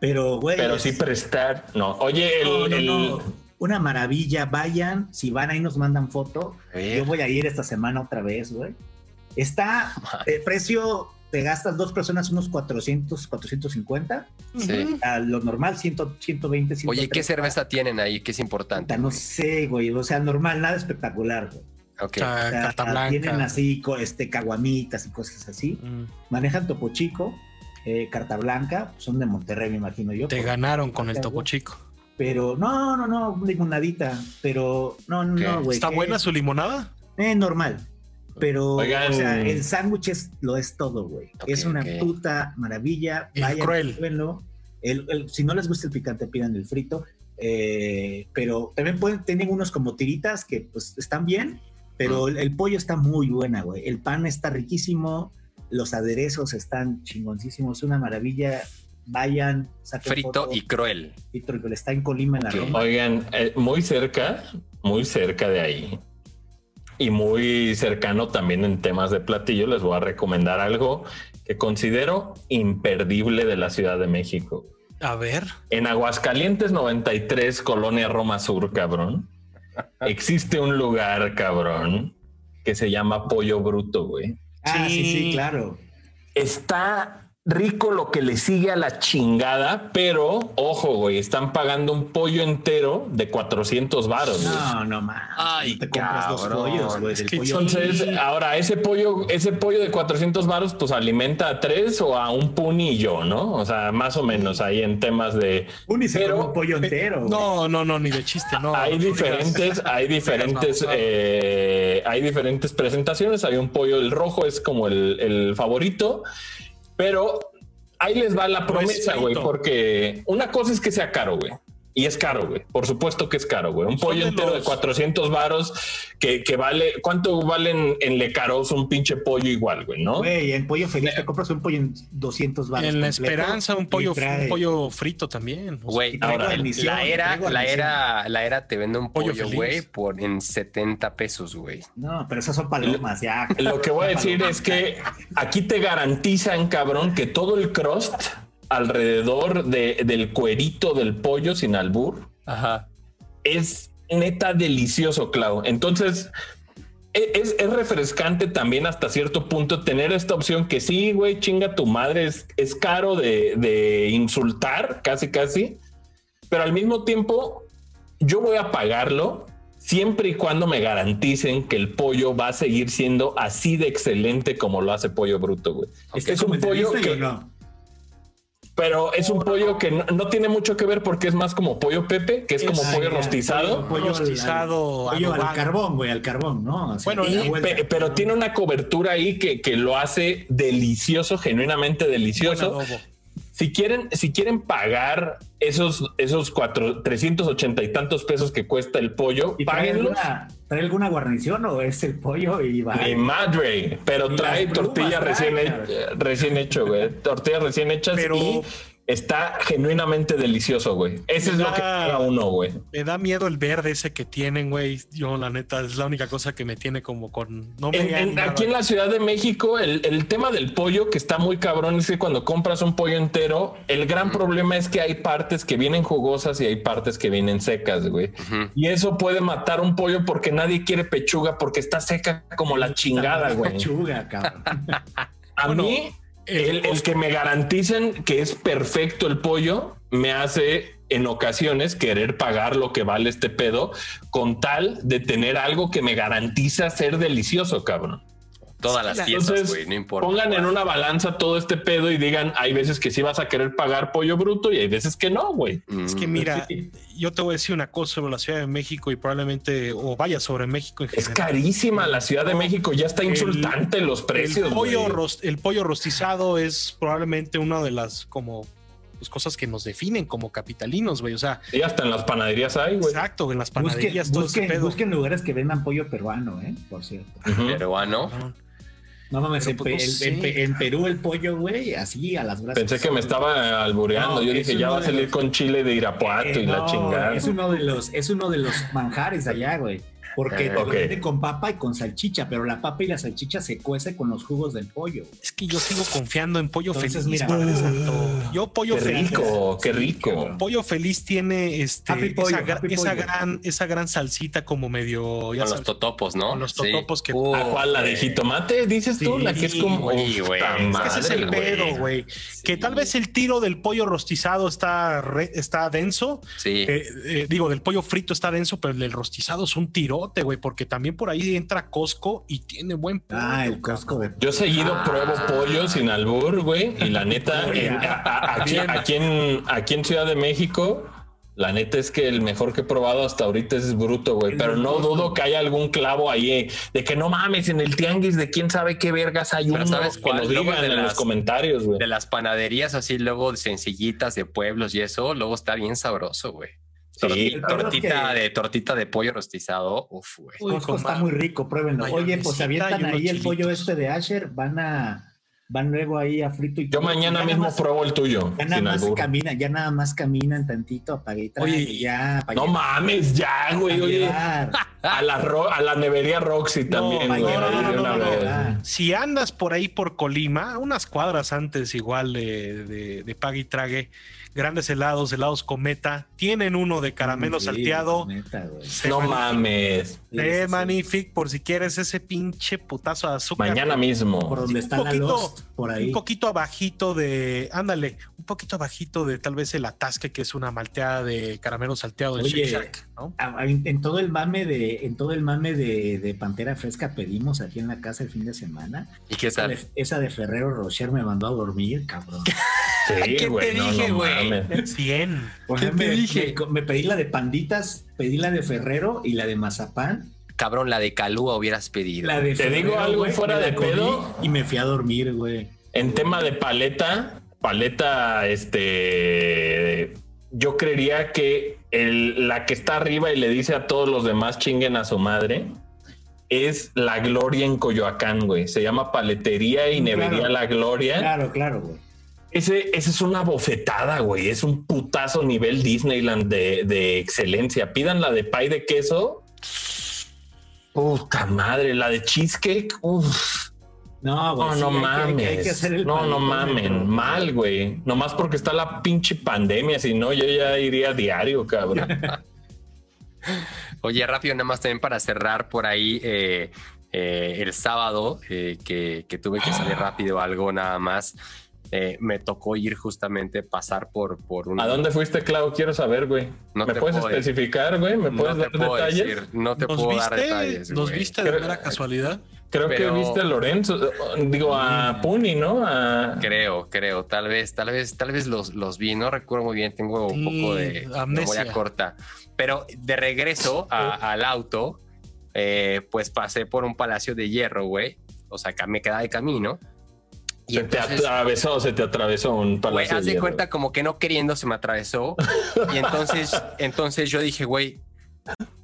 Pero, güey. Pero es- sí prestar. No. Oye, el. no, no, el- no. Una maravilla, vayan, si van ahí nos mandan foto. Yo voy a ir esta semana otra vez, güey. Está, el precio, te gastas dos personas unos 400, 450. Sí. A lo normal, 100, 120, 130. Oye, ¿qué cerveza tienen ahí? Que es importante. No sé, güey. O sea, normal, nada espectacular, güey. Ok. Ah, O sea, carta blanca. Tienen así, este, caguamitas y cosas así. Mm, Manejan Topo Chico, eh, Carta Blanca, son de Monterrey, me imagino yo. Te ganaron con el topo chico. Pero no, no, no, limonadita. Pero no, no, ¿Qué? no, güey. ¿Está ¿qué? buena su limonada? Eh, normal. Pero, Oigan. o sea, el sándwich es, lo es todo, güey. Es una puta maravilla. Vayan, cruel. El- el- si no les gusta el picante, pidan el frito. Eh, pero también pueden, tienen unos como tiritas que pues están bien, pero el, el pollo está muy buena, güey. El pan está riquísimo, los aderezos están chingoncísimos, una maravilla. Vayan, saquen Frito foto. y cruel. Frito y cruel. Está en Colima, en la Ok. Roma. Oigan, eh, muy cerca, muy cerca de ahí. Y muy cercano también en temas de platillo, les voy a recomendar algo que considero imperdible de la Ciudad de México. A ver. En Aguascalientes 93, Colonia Roma Sur, cabrón. Existe un lugar, cabrón, que se llama Pollo Bruto, güey. Ah, sí, sí, Sí. claro. Está rico lo que le sigue a la chingada, pero ojo, güey, están pagando un pollo entero de 400 varos. güey. No, no más. Ay, te compras dos cabrón. pollos, güey. Es del que pollo. Entonces, ahora ese pollo, ese pollo de 400 varos, pues alimenta a tres o a un punillo, ¿no? O sea, más o menos ahí en temas de. Un y se pero- come un pollo entero. güey. No, no, no, ni de chiste, no. hay no diferentes, hay diferentes, eh, hay diferentes presentaciones. Hay un pollo, el rojo es como el, el favorito, pero ahí les va la promesa, güey, porque una cosa es que sea caro, güey. Y es caro, güey. Por supuesto que es caro, güey. Un Son pollo de entero de los- 400 varos que, que vale. ¿Cuánto valen en Lecaros un pinche pollo igual, güey? ¿No? Güey, en pollo feliz te compras un pollo en 200 baros. En la esperanza, un pollo, trae- un pollo frito también. o sea, Güey, ahora, la era, la era, la era te vende un Pollo pollo, feliz. güey, por en 70 pesos, güey. No, pero esas son palomas, ya. Lo que voy a decir es que aquí te garantizan, cabrón, que todo el crust alrededor de- del cuerito del pollo sin albur Ajá. es neta delicioso, Clau. Entonces, e- es, es refrescante también hasta cierto punto tener esta opción que sí, güey, chinga tu madre, es, es caro de, de insultar, casi, casi, pero al mismo tiempo yo voy a pagarlo siempre y cuando me garanticen que el pollo va a seguir siendo así de excelente como lo hace Pollo Bruto, güey. ¿Está es un pollo que, no? Pero es un pollo que no, no tiene mucho que ver porque es más como pollo Pepe, que es como pollo rostizado. Pollo, al- Rostizado, al- pollo al adobado. carbón, güey, al carbón, ¿no? Así, Bueno, Y- pe- pero tiene una cobertura ahí que, que lo hace delicioso, genuinamente delicioso. Si quieren, si quieren pagar esos, esos cuatro, 380 y tantos pesos que cuesta el pollo, ¿Y trae alguna, trae alguna guarnición o es el pollo y va? Mi madre, pero trae tortilla recién, he- recién hecho, güey. Tortillas recién hechas Pero- y está genuinamente delicioso, güey. Ese es lo que paga uno, güey. Me da miedo el verde ese que tienen, güey. Yo, la neta, es la única cosa que me tiene como con. No me En- he en- animado aquí en la Ciudad de México, el, el tema del pollo que está muy cabrón es que cuando compras un pollo entero, el gran problema es que hay partes que vienen jugosas y hay partes que vienen secas, güey. Y eso puede matar un pollo porque nadie quiere pechuga porque está seca como la chingada, güey. Pechuga, cabrón. A Bueno, mí, el que me garanticen que es perfecto el pollo me hace en ocasiones querer pagar lo que vale este pedo con tal de tener algo que me garantiza ser delicioso, cabrón. Todas las piezas, güey, no importa. pongan en una balanza todo este pedo y digan, hay veces que sí vas a querer pagar pollo bruto y hay veces que no, güey. Es que Mm. mira, yo te voy a decir una cosa sobre la Ciudad de México y probablemente, o vaya, sobre México en Es general. carísima la Ciudad de México, ya está el- insultante los precios. el, pollo güey. ros- el pollo rostizado es probablemente una de las como pues, cosas que nos definen como capitalinos, güey. O sea, Y hasta en las panaderías hay, güey. exacto, en las Busquen, panaderías, todo ese busquen, pedo. busquen lugares que vendan pollo peruano, ¿eh? Por cierto. Peruano. No mames, en, pues, no Pe- en- sé. en Pe- en Perú el pollo, güey, así a las brasas. Pensé que me estaba albureando. No, Yo dije, ya va a salir los- con chile de Irapuato Eh, y la chingada. Es uno de los, es uno de los manjares allá, güey. Porque Eh, te lo ok. venden con papa y con salchicha, pero la papa y la salchicha se cuece con los jugos del pollo. Es que yo sigo confiando en pollo Entonces, feliz, mira, Santo. Yo pollo Qué feliz. rico, qué rico. Pollo feliz tiene este Happy pollo, esa, gra- happy esa pollo. gran esa gran salsita como medio ya Con los totopos, ¿no? Con los Sí. totopos que- Uh, ¿A cuál? ¿La de jitomate? Dices tú, la que es como. güey. Es que Ese es el güey. pedo, güey. Que tal vez el tiro del pollo rostizado está, re- está denso. Sí. Eh, eh, digo, del pollo frito está denso, pero el del rostizado es un güey, porque también por ahí entra Costco y tiene buen pollo. Ah, el Costco de Yo seguido pruebo pollo sin albur, güey. Y la neta, en- a- a- aquí, aquí en, aquí en Ciudad de México, la neta es que el mejor que he probado hasta ahorita es bruto, güey. Pero no dudo que haya algún clavo ahí eh, de que no mames, en el tianguis de quién sabe qué vergas hay Pero uno. ¿sabes que cuál? nos Luego digan en los comentarios, güey. De las panaderías así, luego sencillitas de pueblos y eso, luego está bien sabroso, güey. Sí. Tortita que- de tortita de pollo rostizado, uf, güey. Uy, está muy rico, pruébenlo. Oye, pues se avientan ahí el pollo este de Asher, van a van luego ahí a frito y Yo mañana mismo más- pruebo el tuyo, Ya nada más albur. caminan, ya nada más caminan tantito, apague y trague, Oye, ya No llevar, mames, ya, güey. Oye, a la, ro- a la nevería Roxy también, güey. llevar, no, no. Si andas por ahí por Colima, unas cuadras antes igual de, de, de Pague y Trague, grandes helados, helados cometa. Tienen uno de caramelo Sí, salteado. No mames. Sí, Se sí, por si quieres ese pinche putazo de azúcar. Mañana mismo. Por donde un está la poquito- Lost, por ahí. Un poquito abajito de, ándale, un poquito abajito de tal vez el atasque que es una malteada de caramelo salteado de Oye, Shake Shack, ¿no? En, en todo el mame de, en todo el mame de, de Pantera Fresca pedimos aquí en la casa el fin de semana. ¿Y qué Esa tal? de, esa de Ferrero Rocher me mandó a dormir, cabrón. Sí, ¿Qué te güey. No, dije, no güey? mames. 100. Por ¿Qué ejemplo, te me, dije? me- me pedí la de panditas, pedí la de Ferrero y la de mazapán. Cabrón, la de Calúa hubieras pedido. La de Te digo algo fuera me de pedo. Y me fui a dormir, güey. En tema de paleta, paleta, este. Yo creería que el- la que está arriba y le dice a todos los demás chinguen a su madre es la Gloria en Coyoacán, güey. Se llama Paletería y Nevería Claro. La Gloria. Claro, claro, güey. Ese, ese es una bofetada, güey. Es un putazo nivel Disneyland de, de excelencia. Pidan la de pie de queso. Puta madre, la de cheesecake. Uf. No, güey. No, sí, no hay que- hay que- mames. hay que hacer el no, no mamen. pero- Mal, güey. Nomás porque está la pinche pandemia. Si no, yo ya iría diario, cabrón. Oye, rápido, nada más también para cerrar por ahí eh, eh, el sábado, eh, que, que tuve que salir rápido algo nada más. eh, me tocó ir justamente pasar por, por un... ¿A dónde fuiste, Clau? Quiero saber, güey. No ¿Me te puedes puedo especificar, güey? ¿Me No puedes te dar puedo detalles? decir, no te ¿Nos puedo dar viste? detalles. ¿Nos güey. viste de mera casualidad? Creo Pero- que viste a Lorenzo. Digo, a Puni, ¿no? A... Creo, creo, tal vez, tal vez, tal vez los, los vi, no recuerdo muy bien, tengo un poco de Mm, amnesia. memoria corta. Pero de regreso a- al auto, eh, pues pasé por un palacio de hierro, güey. O sea, me quedaba de camino. Y Se te entonces, atravesó, se te atravesó un güey, palacio. haz de hierro. cuenta como que no queriendo se me atravesó. y entonces, entonces yo dije, güey,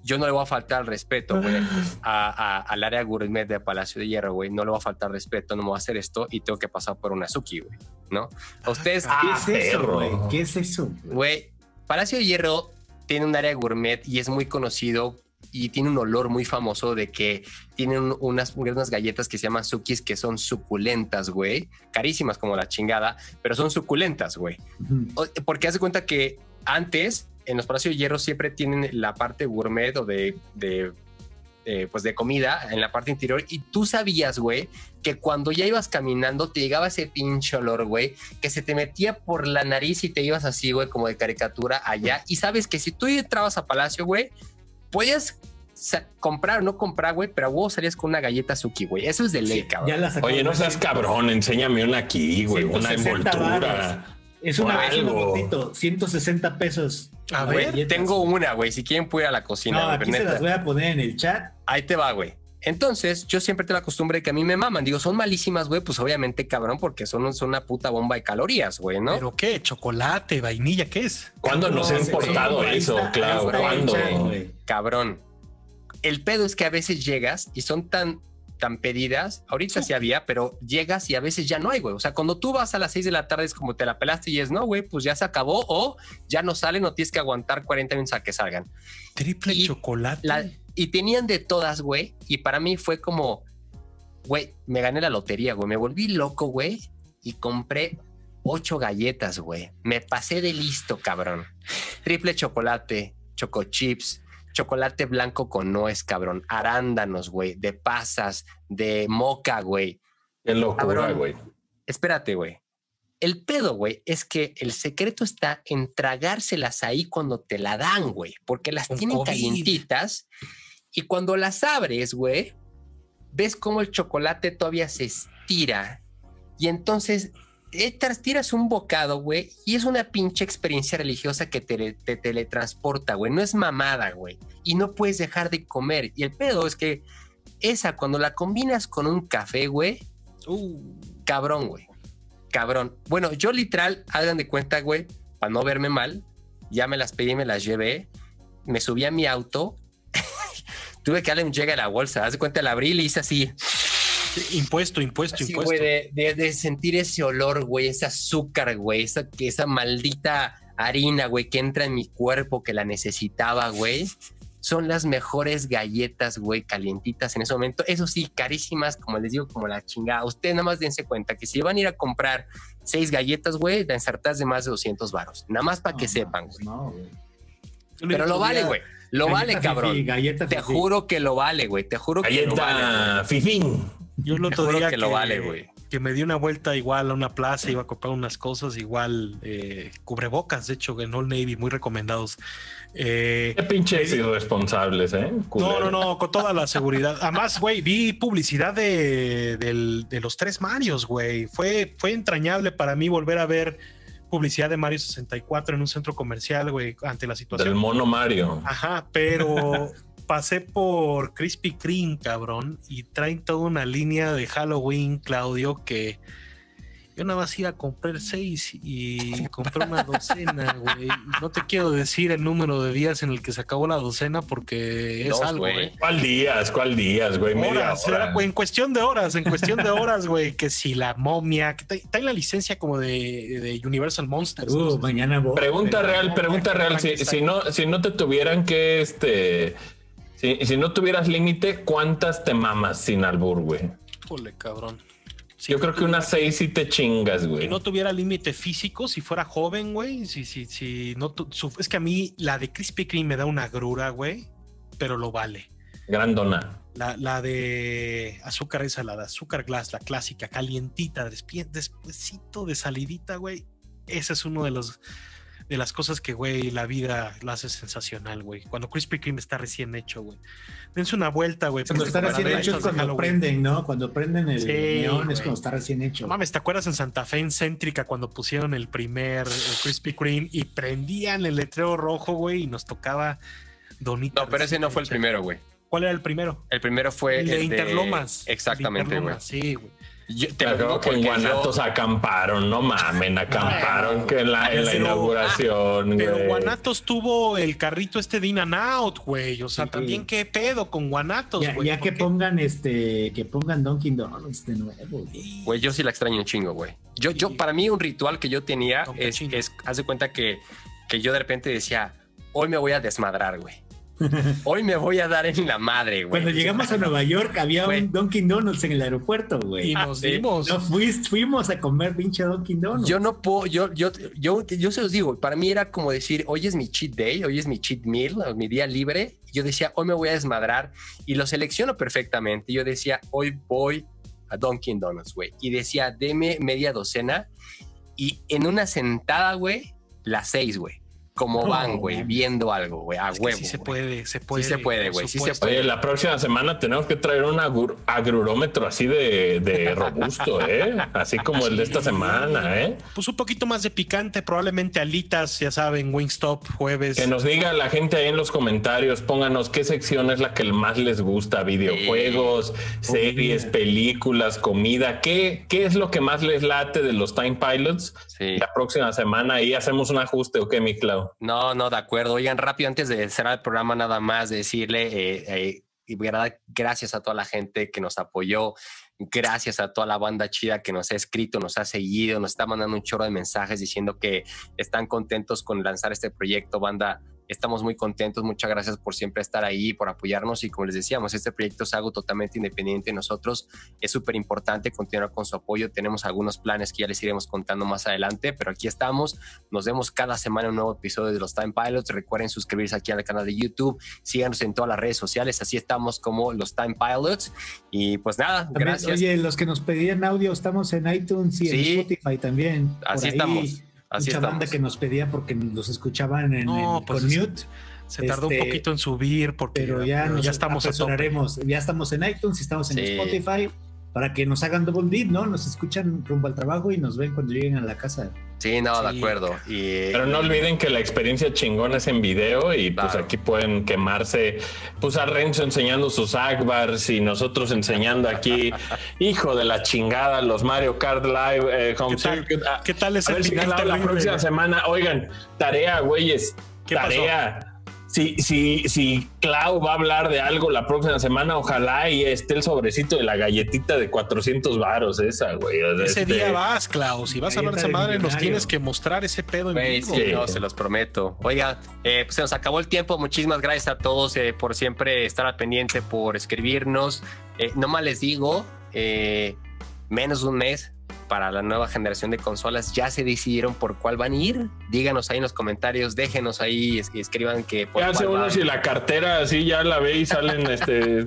yo no le voy a faltar el respeto, güey, a- a- al área gourmet de Palacio de Hierro, güey. No le voy a faltar respeto, no me voy a hacer esto y tengo que pasar por una Suki, güey, ¿no? A ustedes, Ah, ¿Qué es eso, güey? ¿Qué es eso? güey? Palacio de Hierro tiene un área gourmet y es muy conocido y tiene un olor muy famoso de que tienen unas, unas galletas que se llaman sukis que son suculentas, güey. Carísimas como la chingada, pero son suculentas, güey. Ujú. O- Porque haz de cuenta que antes en los Palacios de Hierro siempre tienen la parte gourmet o de, de, eh, pues de comida en la parte interior y tú sabías, güey, que cuando ya ibas caminando te llegaba ese pinche olor, güey, que se te metía por la nariz y te ibas así, güey, como de caricatura allá. Y sabes que si tú entrabas a Palacio, güey, podías comprar o no comprar, güey, pero a huevo salías con una galleta Suki, güey. Eso es de ley, Sí, cabrón. Oye, no seas cabrón, enséñame una aquí, güey, una 160 envoltura. Es una, es botito, 160 pesos. A ver, galletas. tengo una, güey. Si quieren, puedo ir a la cocina. No, aquí se las voy a poner en el chat. Ahí te va, güey. Entonces, yo siempre tengo la costumbre de que a mí me maman. Digo, son malísimas, güey. Pues obviamente, cabrón, porque son, son una puta bomba de calorías, güey, ¿no? ¿Pero qué? ¿Chocolate, vainilla? ¿Qué es? ¿Cuándo nos ha importado sí, eso, está, está ¿Cuándo? Cabrón. El pedo es que a veces llegas y son tan, tan pedidas. Ahorita sí había, pero llegas y a veces ya no hay, güey. O sea, cuando tú vas a las 6 de la tarde es como te la pelaste y es, no, güey, pues ya se acabó o ya no salen o tienes que aguantar 40 minutos a que salgan. Triple Y chocolate. La- y tenían de todas, güey. Y para mí fue como, güey, me gané la lotería, güey. Me volví loco, güey. Y compré ocho galletas, güey. Me pasé de listo, cabrón. Triple chocolate, choco chips, chocolate blanco con nuez, cabrón. Arándanos, güey. De pasas, de moca, güey. Qué locura, güey. Espérate, güey. El pedo, güey, es que el secreto está en tragárselas ahí cuando te la dan, güey, porque las tienen COVID. calientitas y cuando las abres, güey, ves cómo el chocolate todavía se estira y entonces tiras un bocado, güey, y es una pinche experiencia religiosa que te, te teletransporta, güey, no es mamada, güey, y no puedes dejar de comer. Y el pedo es que esa, cuando la combinas con un café, güey, cabrón, güey. Cabrón. Bueno, yo literal, hagan de cuenta, güey, para no verme mal, ya me las pedí y me las llevé. Me subí a mi auto. Tuve que darle un llegue a la bolsa. Haz de cuenta, la abrí y le hice así. Impuesto, impuesto, Así, impuesto. güey, de, de- de sentir ese olor, güey, ese azúcar, güey, esa, maldita harina, güey, que entra en mi cuerpo, que la necesitaba, güey. son las mejores galletas, güey, calientitas en ese momento. Eso sí, carísimas, como les digo, como la chingada. Ustedes nada más dense cuenta que si van a ir a comprar seis galletas, güey, la ensartas de más de 200 varos. Nada más para que No, sepan, güey. No, güey. Pero lo vale, güey. Lo Galleta vale, fifí, cabrón. galleta Te juro que lo vale, güey. Te juro que lo vale. Galleta Fifín. Yo el otro día que lo vale, güey. que me di una vuelta igual a una plaza, iba a comprar unas cosas, igual eh, cubrebocas, de hecho, en Old Navy, muy recomendados. Eh, Qué pinches irresponsables, ¿eh? no, no, no, con toda la seguridad. Además, güey, vi publicidad de, del- de los tres Marios, güey. Fue, fue entrañable para mí volver a ver publicidad de Mario 64 en un centro comercial, güey, ante la Del situación. mono Mario. Ajá, pero pasé por Krispy Kreme, cabrón, y traen toda una línea de Halloween, Claudio, que yo nada más iba a comprar seis y compré una docena, güey. No te quiero decir el número de días en el que se acabó la docena porque es Dos, algo, güey. ¿Cuál días? ¿Cuál días, güey? Media Horas, hora. en cuestión de horas, en cuestión de horas, güey, que si la momia, que está en la licencia como de, de Universal Monsters. Uh, no mañana voy. Pregunta real, pregunta real. Si, si no, si no te tuvieran que, este, si, si no tuvieras límite, ¿cuántas te mamas sin albur, güey? Híjole, cabrón. Si Yo no creo que unas seis sí te chingas, Si güey. no tuviera límite físico, si fuera joven, güey, si, si, si no tu- es que a mí la de Krispy Kreme me da una grura, güey, pero lo vale. Grandona. La, la de azúcar esa, la de azúcar glass, la clásica, calientita, despuesito de salidita, güey. Ese es uno de los de las cosas que, güey, la vida la hace sensacional, güey. Cuando Krispy Kreme está recién hecho, güey. Dense una vuelta, güey. Cuando está recién hecho es cuando Halloween- prenden, ¿no? Cuando prenden el Sí, neón es cuando está recién hecho. No mames, ¿te acuerdas en Santa Fe, en Céntrica, cuando pusieron el primer eh, Krispy Kreme y prendían el letrero rojo, güey, y nos tocaba Donita? No, pero ese no fue el primero, güey. ¿Cuál era el primero? El primero fue el de Interlomas. Exactamente, El güey. Interlomas, Sí, güey. Yo te digo que en Guanatos yo- acamparon, no mamen, acamparon que en la, en la Pero- inauguración, Pero güey. Guanatos tuvo el carrito este de In and Out, güey. O sea, Sí. también qué pedo con Guanatos, ya, güey. ya que pongan este, que pongan Dunkin' Donuts de nuevo. güey. Güey, yo sí la extraño un chingo, güey. Yo, yo, para mí, un ritual que yo tenía es, es, haz de cuenta que, que yo de repente decía, hoy me voy a desmadrar, güey. Hoy me voy a dar en la madre, güey. Cuando llegamos a Nueva York había Güey. un Dunkin' Donuts en el aeropuerto, güey. Y nos dimos. No fuis- fuimos a comer pinche Dunkin' Donuts. Yo no puedo, yo, yo, yo, yo se los digo, para mí era como decir, hoy es mi cheat day, hoy es mi cheat meal, o mi día libre. Yo decía, hoy me voy a desmadrar y lo selecciono perfectamente. Yo decía, hoy voy a Dunkin' Donuts, güey. Y decía, deme media docena y en una sentada, güey, las seis, güey. Como van, güey, viendo algo, güey, a Es huevo. sí se güey. puede, se puede. se puede, güey, sí se puede. Oye, la próxima semana tenemos que traer un agur- agrurómetro así de, de robusto, ¿eh? Así como el de esta semana, ¿eh? Pues un poquito más de picante, probablemente alitas, ya saben, Wingstop, jueves. Que nos diga la gente ahí en los comentarios, pónganos qué sección es la que más les gusta, videojuegos, series, películas, comida, ¿qué, qué es lo que más les late de los Time Pilots? Sí. La próxima semana ahí hacemos un ajuste, ¿ok, mi Clau? No, no, de acuerdo. Oigan, rápido, antes de cerrar el programa, nada más decirle, eh, eh, gracias a toda la gente que nos apoyó, gracias a toda la banda chida que nos ha escrito, nos ha seguido, nos está mandando un chorro de mensajes diciendo que están contentos con lanzar este proyecto, banda. Estamos muy contentos, muchas gracias por siempre estar ahí, por apoyarnos y como les decíamos, este proyecto es algo totalmente independiente de nosotros, es súper importante continuar con su apoyo, tenemos algunos planes que ya les iremos contando más adelante, pero aquí estamos, nos vemos cada semana en un nuevo episodio de los Time Pilots. Recuerden suscribirse aquí al canal de YouTube. Síganos en todas las redes sociales. Así estamos como los Time Pilots. Y pues nada, También, gracias. Oye, los que nos pedían audio, estamos en iTunes y Sí. en Spotify también. Así estamos. Así mucha banda estamos. que nos pedía porque los escuchaban en, No, en- pues con mute, Se tardó este, un poquito en subir porque pero ya, nos ya estamos a. Ya estamos en iTunes y estamos en Sí. Spotify para que nos hagan double dip, ¿no? Nos escuchan rumbo al trabajo y nos ven cuando lleguen a la casa. Sí, no, de acuerdo. Y, Pero no olviden que la experiencia chingona es en video y pues aquí pueden quemarse, pues a Renzo enseñando sus Akbars y nosotros enseñando aquí, hijo de la chingada, los Mario Kart Live eh, Home ¿Qué tal? ¿Qué tal a ese ver si final la, la próxima semana, oigan, tarea, güeyes, ¿Qué pasó? Si, si, si Clau va a hablar de algo la próxima semana, ojalá y esté el sobrecito de la galletita de 400 varos esa, güey. O sea, Ese este, día vas, Klaus. Si vas a hablar de esa madre, nos tienes que mostrar ese pedo en Güey, vivo. sí, no, se los prometo. Oiga, eh, pues se nos acabó el tiempo. Muchísimas gracias a todos eh, por siempre estar al pendiente, por escribirnos. Eh, no más les digo, eh, menos de un mes para la nueva generación de consolas. ¿Ya se decidieron por cuál van a ir? Díganos ahí en los comentarios, déjenos ahí, es- escriban que por ¿Qué hace uno van. si la cartera así ya la ve y salen este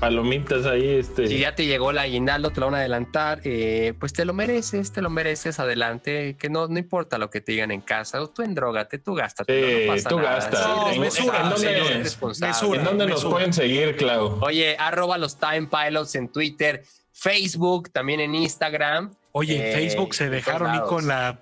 palomitas ahí? Este. Si ya te llegó la aguinaldo, te lo van a adelantar, eh, pues te lo mereces, te lo mereces, adelante, que no, no importa lo que te digan en casa, o tú endrógate, tú gástate, Sí, no pasa tú nada. gasta. Sí, No, eres mesura, responsable. mesura. ¿En dónde nos mesura. pueden seguir, Clau? Oye, arroba los Time Pilots en Twitter, Facebook, también en Instagram. Oye, en Eh, Facebook se en dejaron ir con la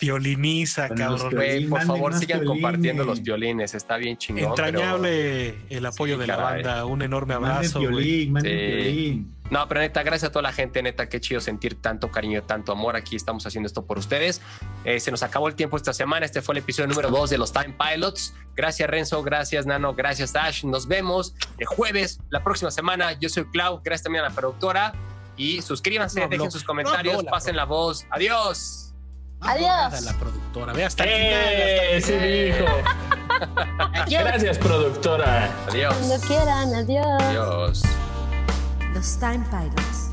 Con los cabrón. Por favor, sigan compartiendo los violines, está bien chingón. Entrañable el apoyo Sí, de la caray. banda. Un enorme abrazo. manden Sí. violín. pero- No, pero neta, gracias a toda la gente, neta, qué chido sentir tanto cariño, tanto amor. Aquí estamos haciendo esto por ustedes. Eh, se nos acabó el tiempo esta semana. Este fue el episodio número 2 de los Time Pilots. Gracias, Renzo. Gracias, Nano. Gracias, Ash. Nos vemos el jueves, la próxima semana. Yo soy Clau. Gracias también a la productora. Y suscríbanse, No dejen sus comentarios, No habló la pasen la voz. Adiós. Adiós. La productora. Ve hasta el final, ¡Eh! Sí, dijo. Gracias, productora. Adiós. Cuando quieran, adiós. Adiós. Los Time Pilots.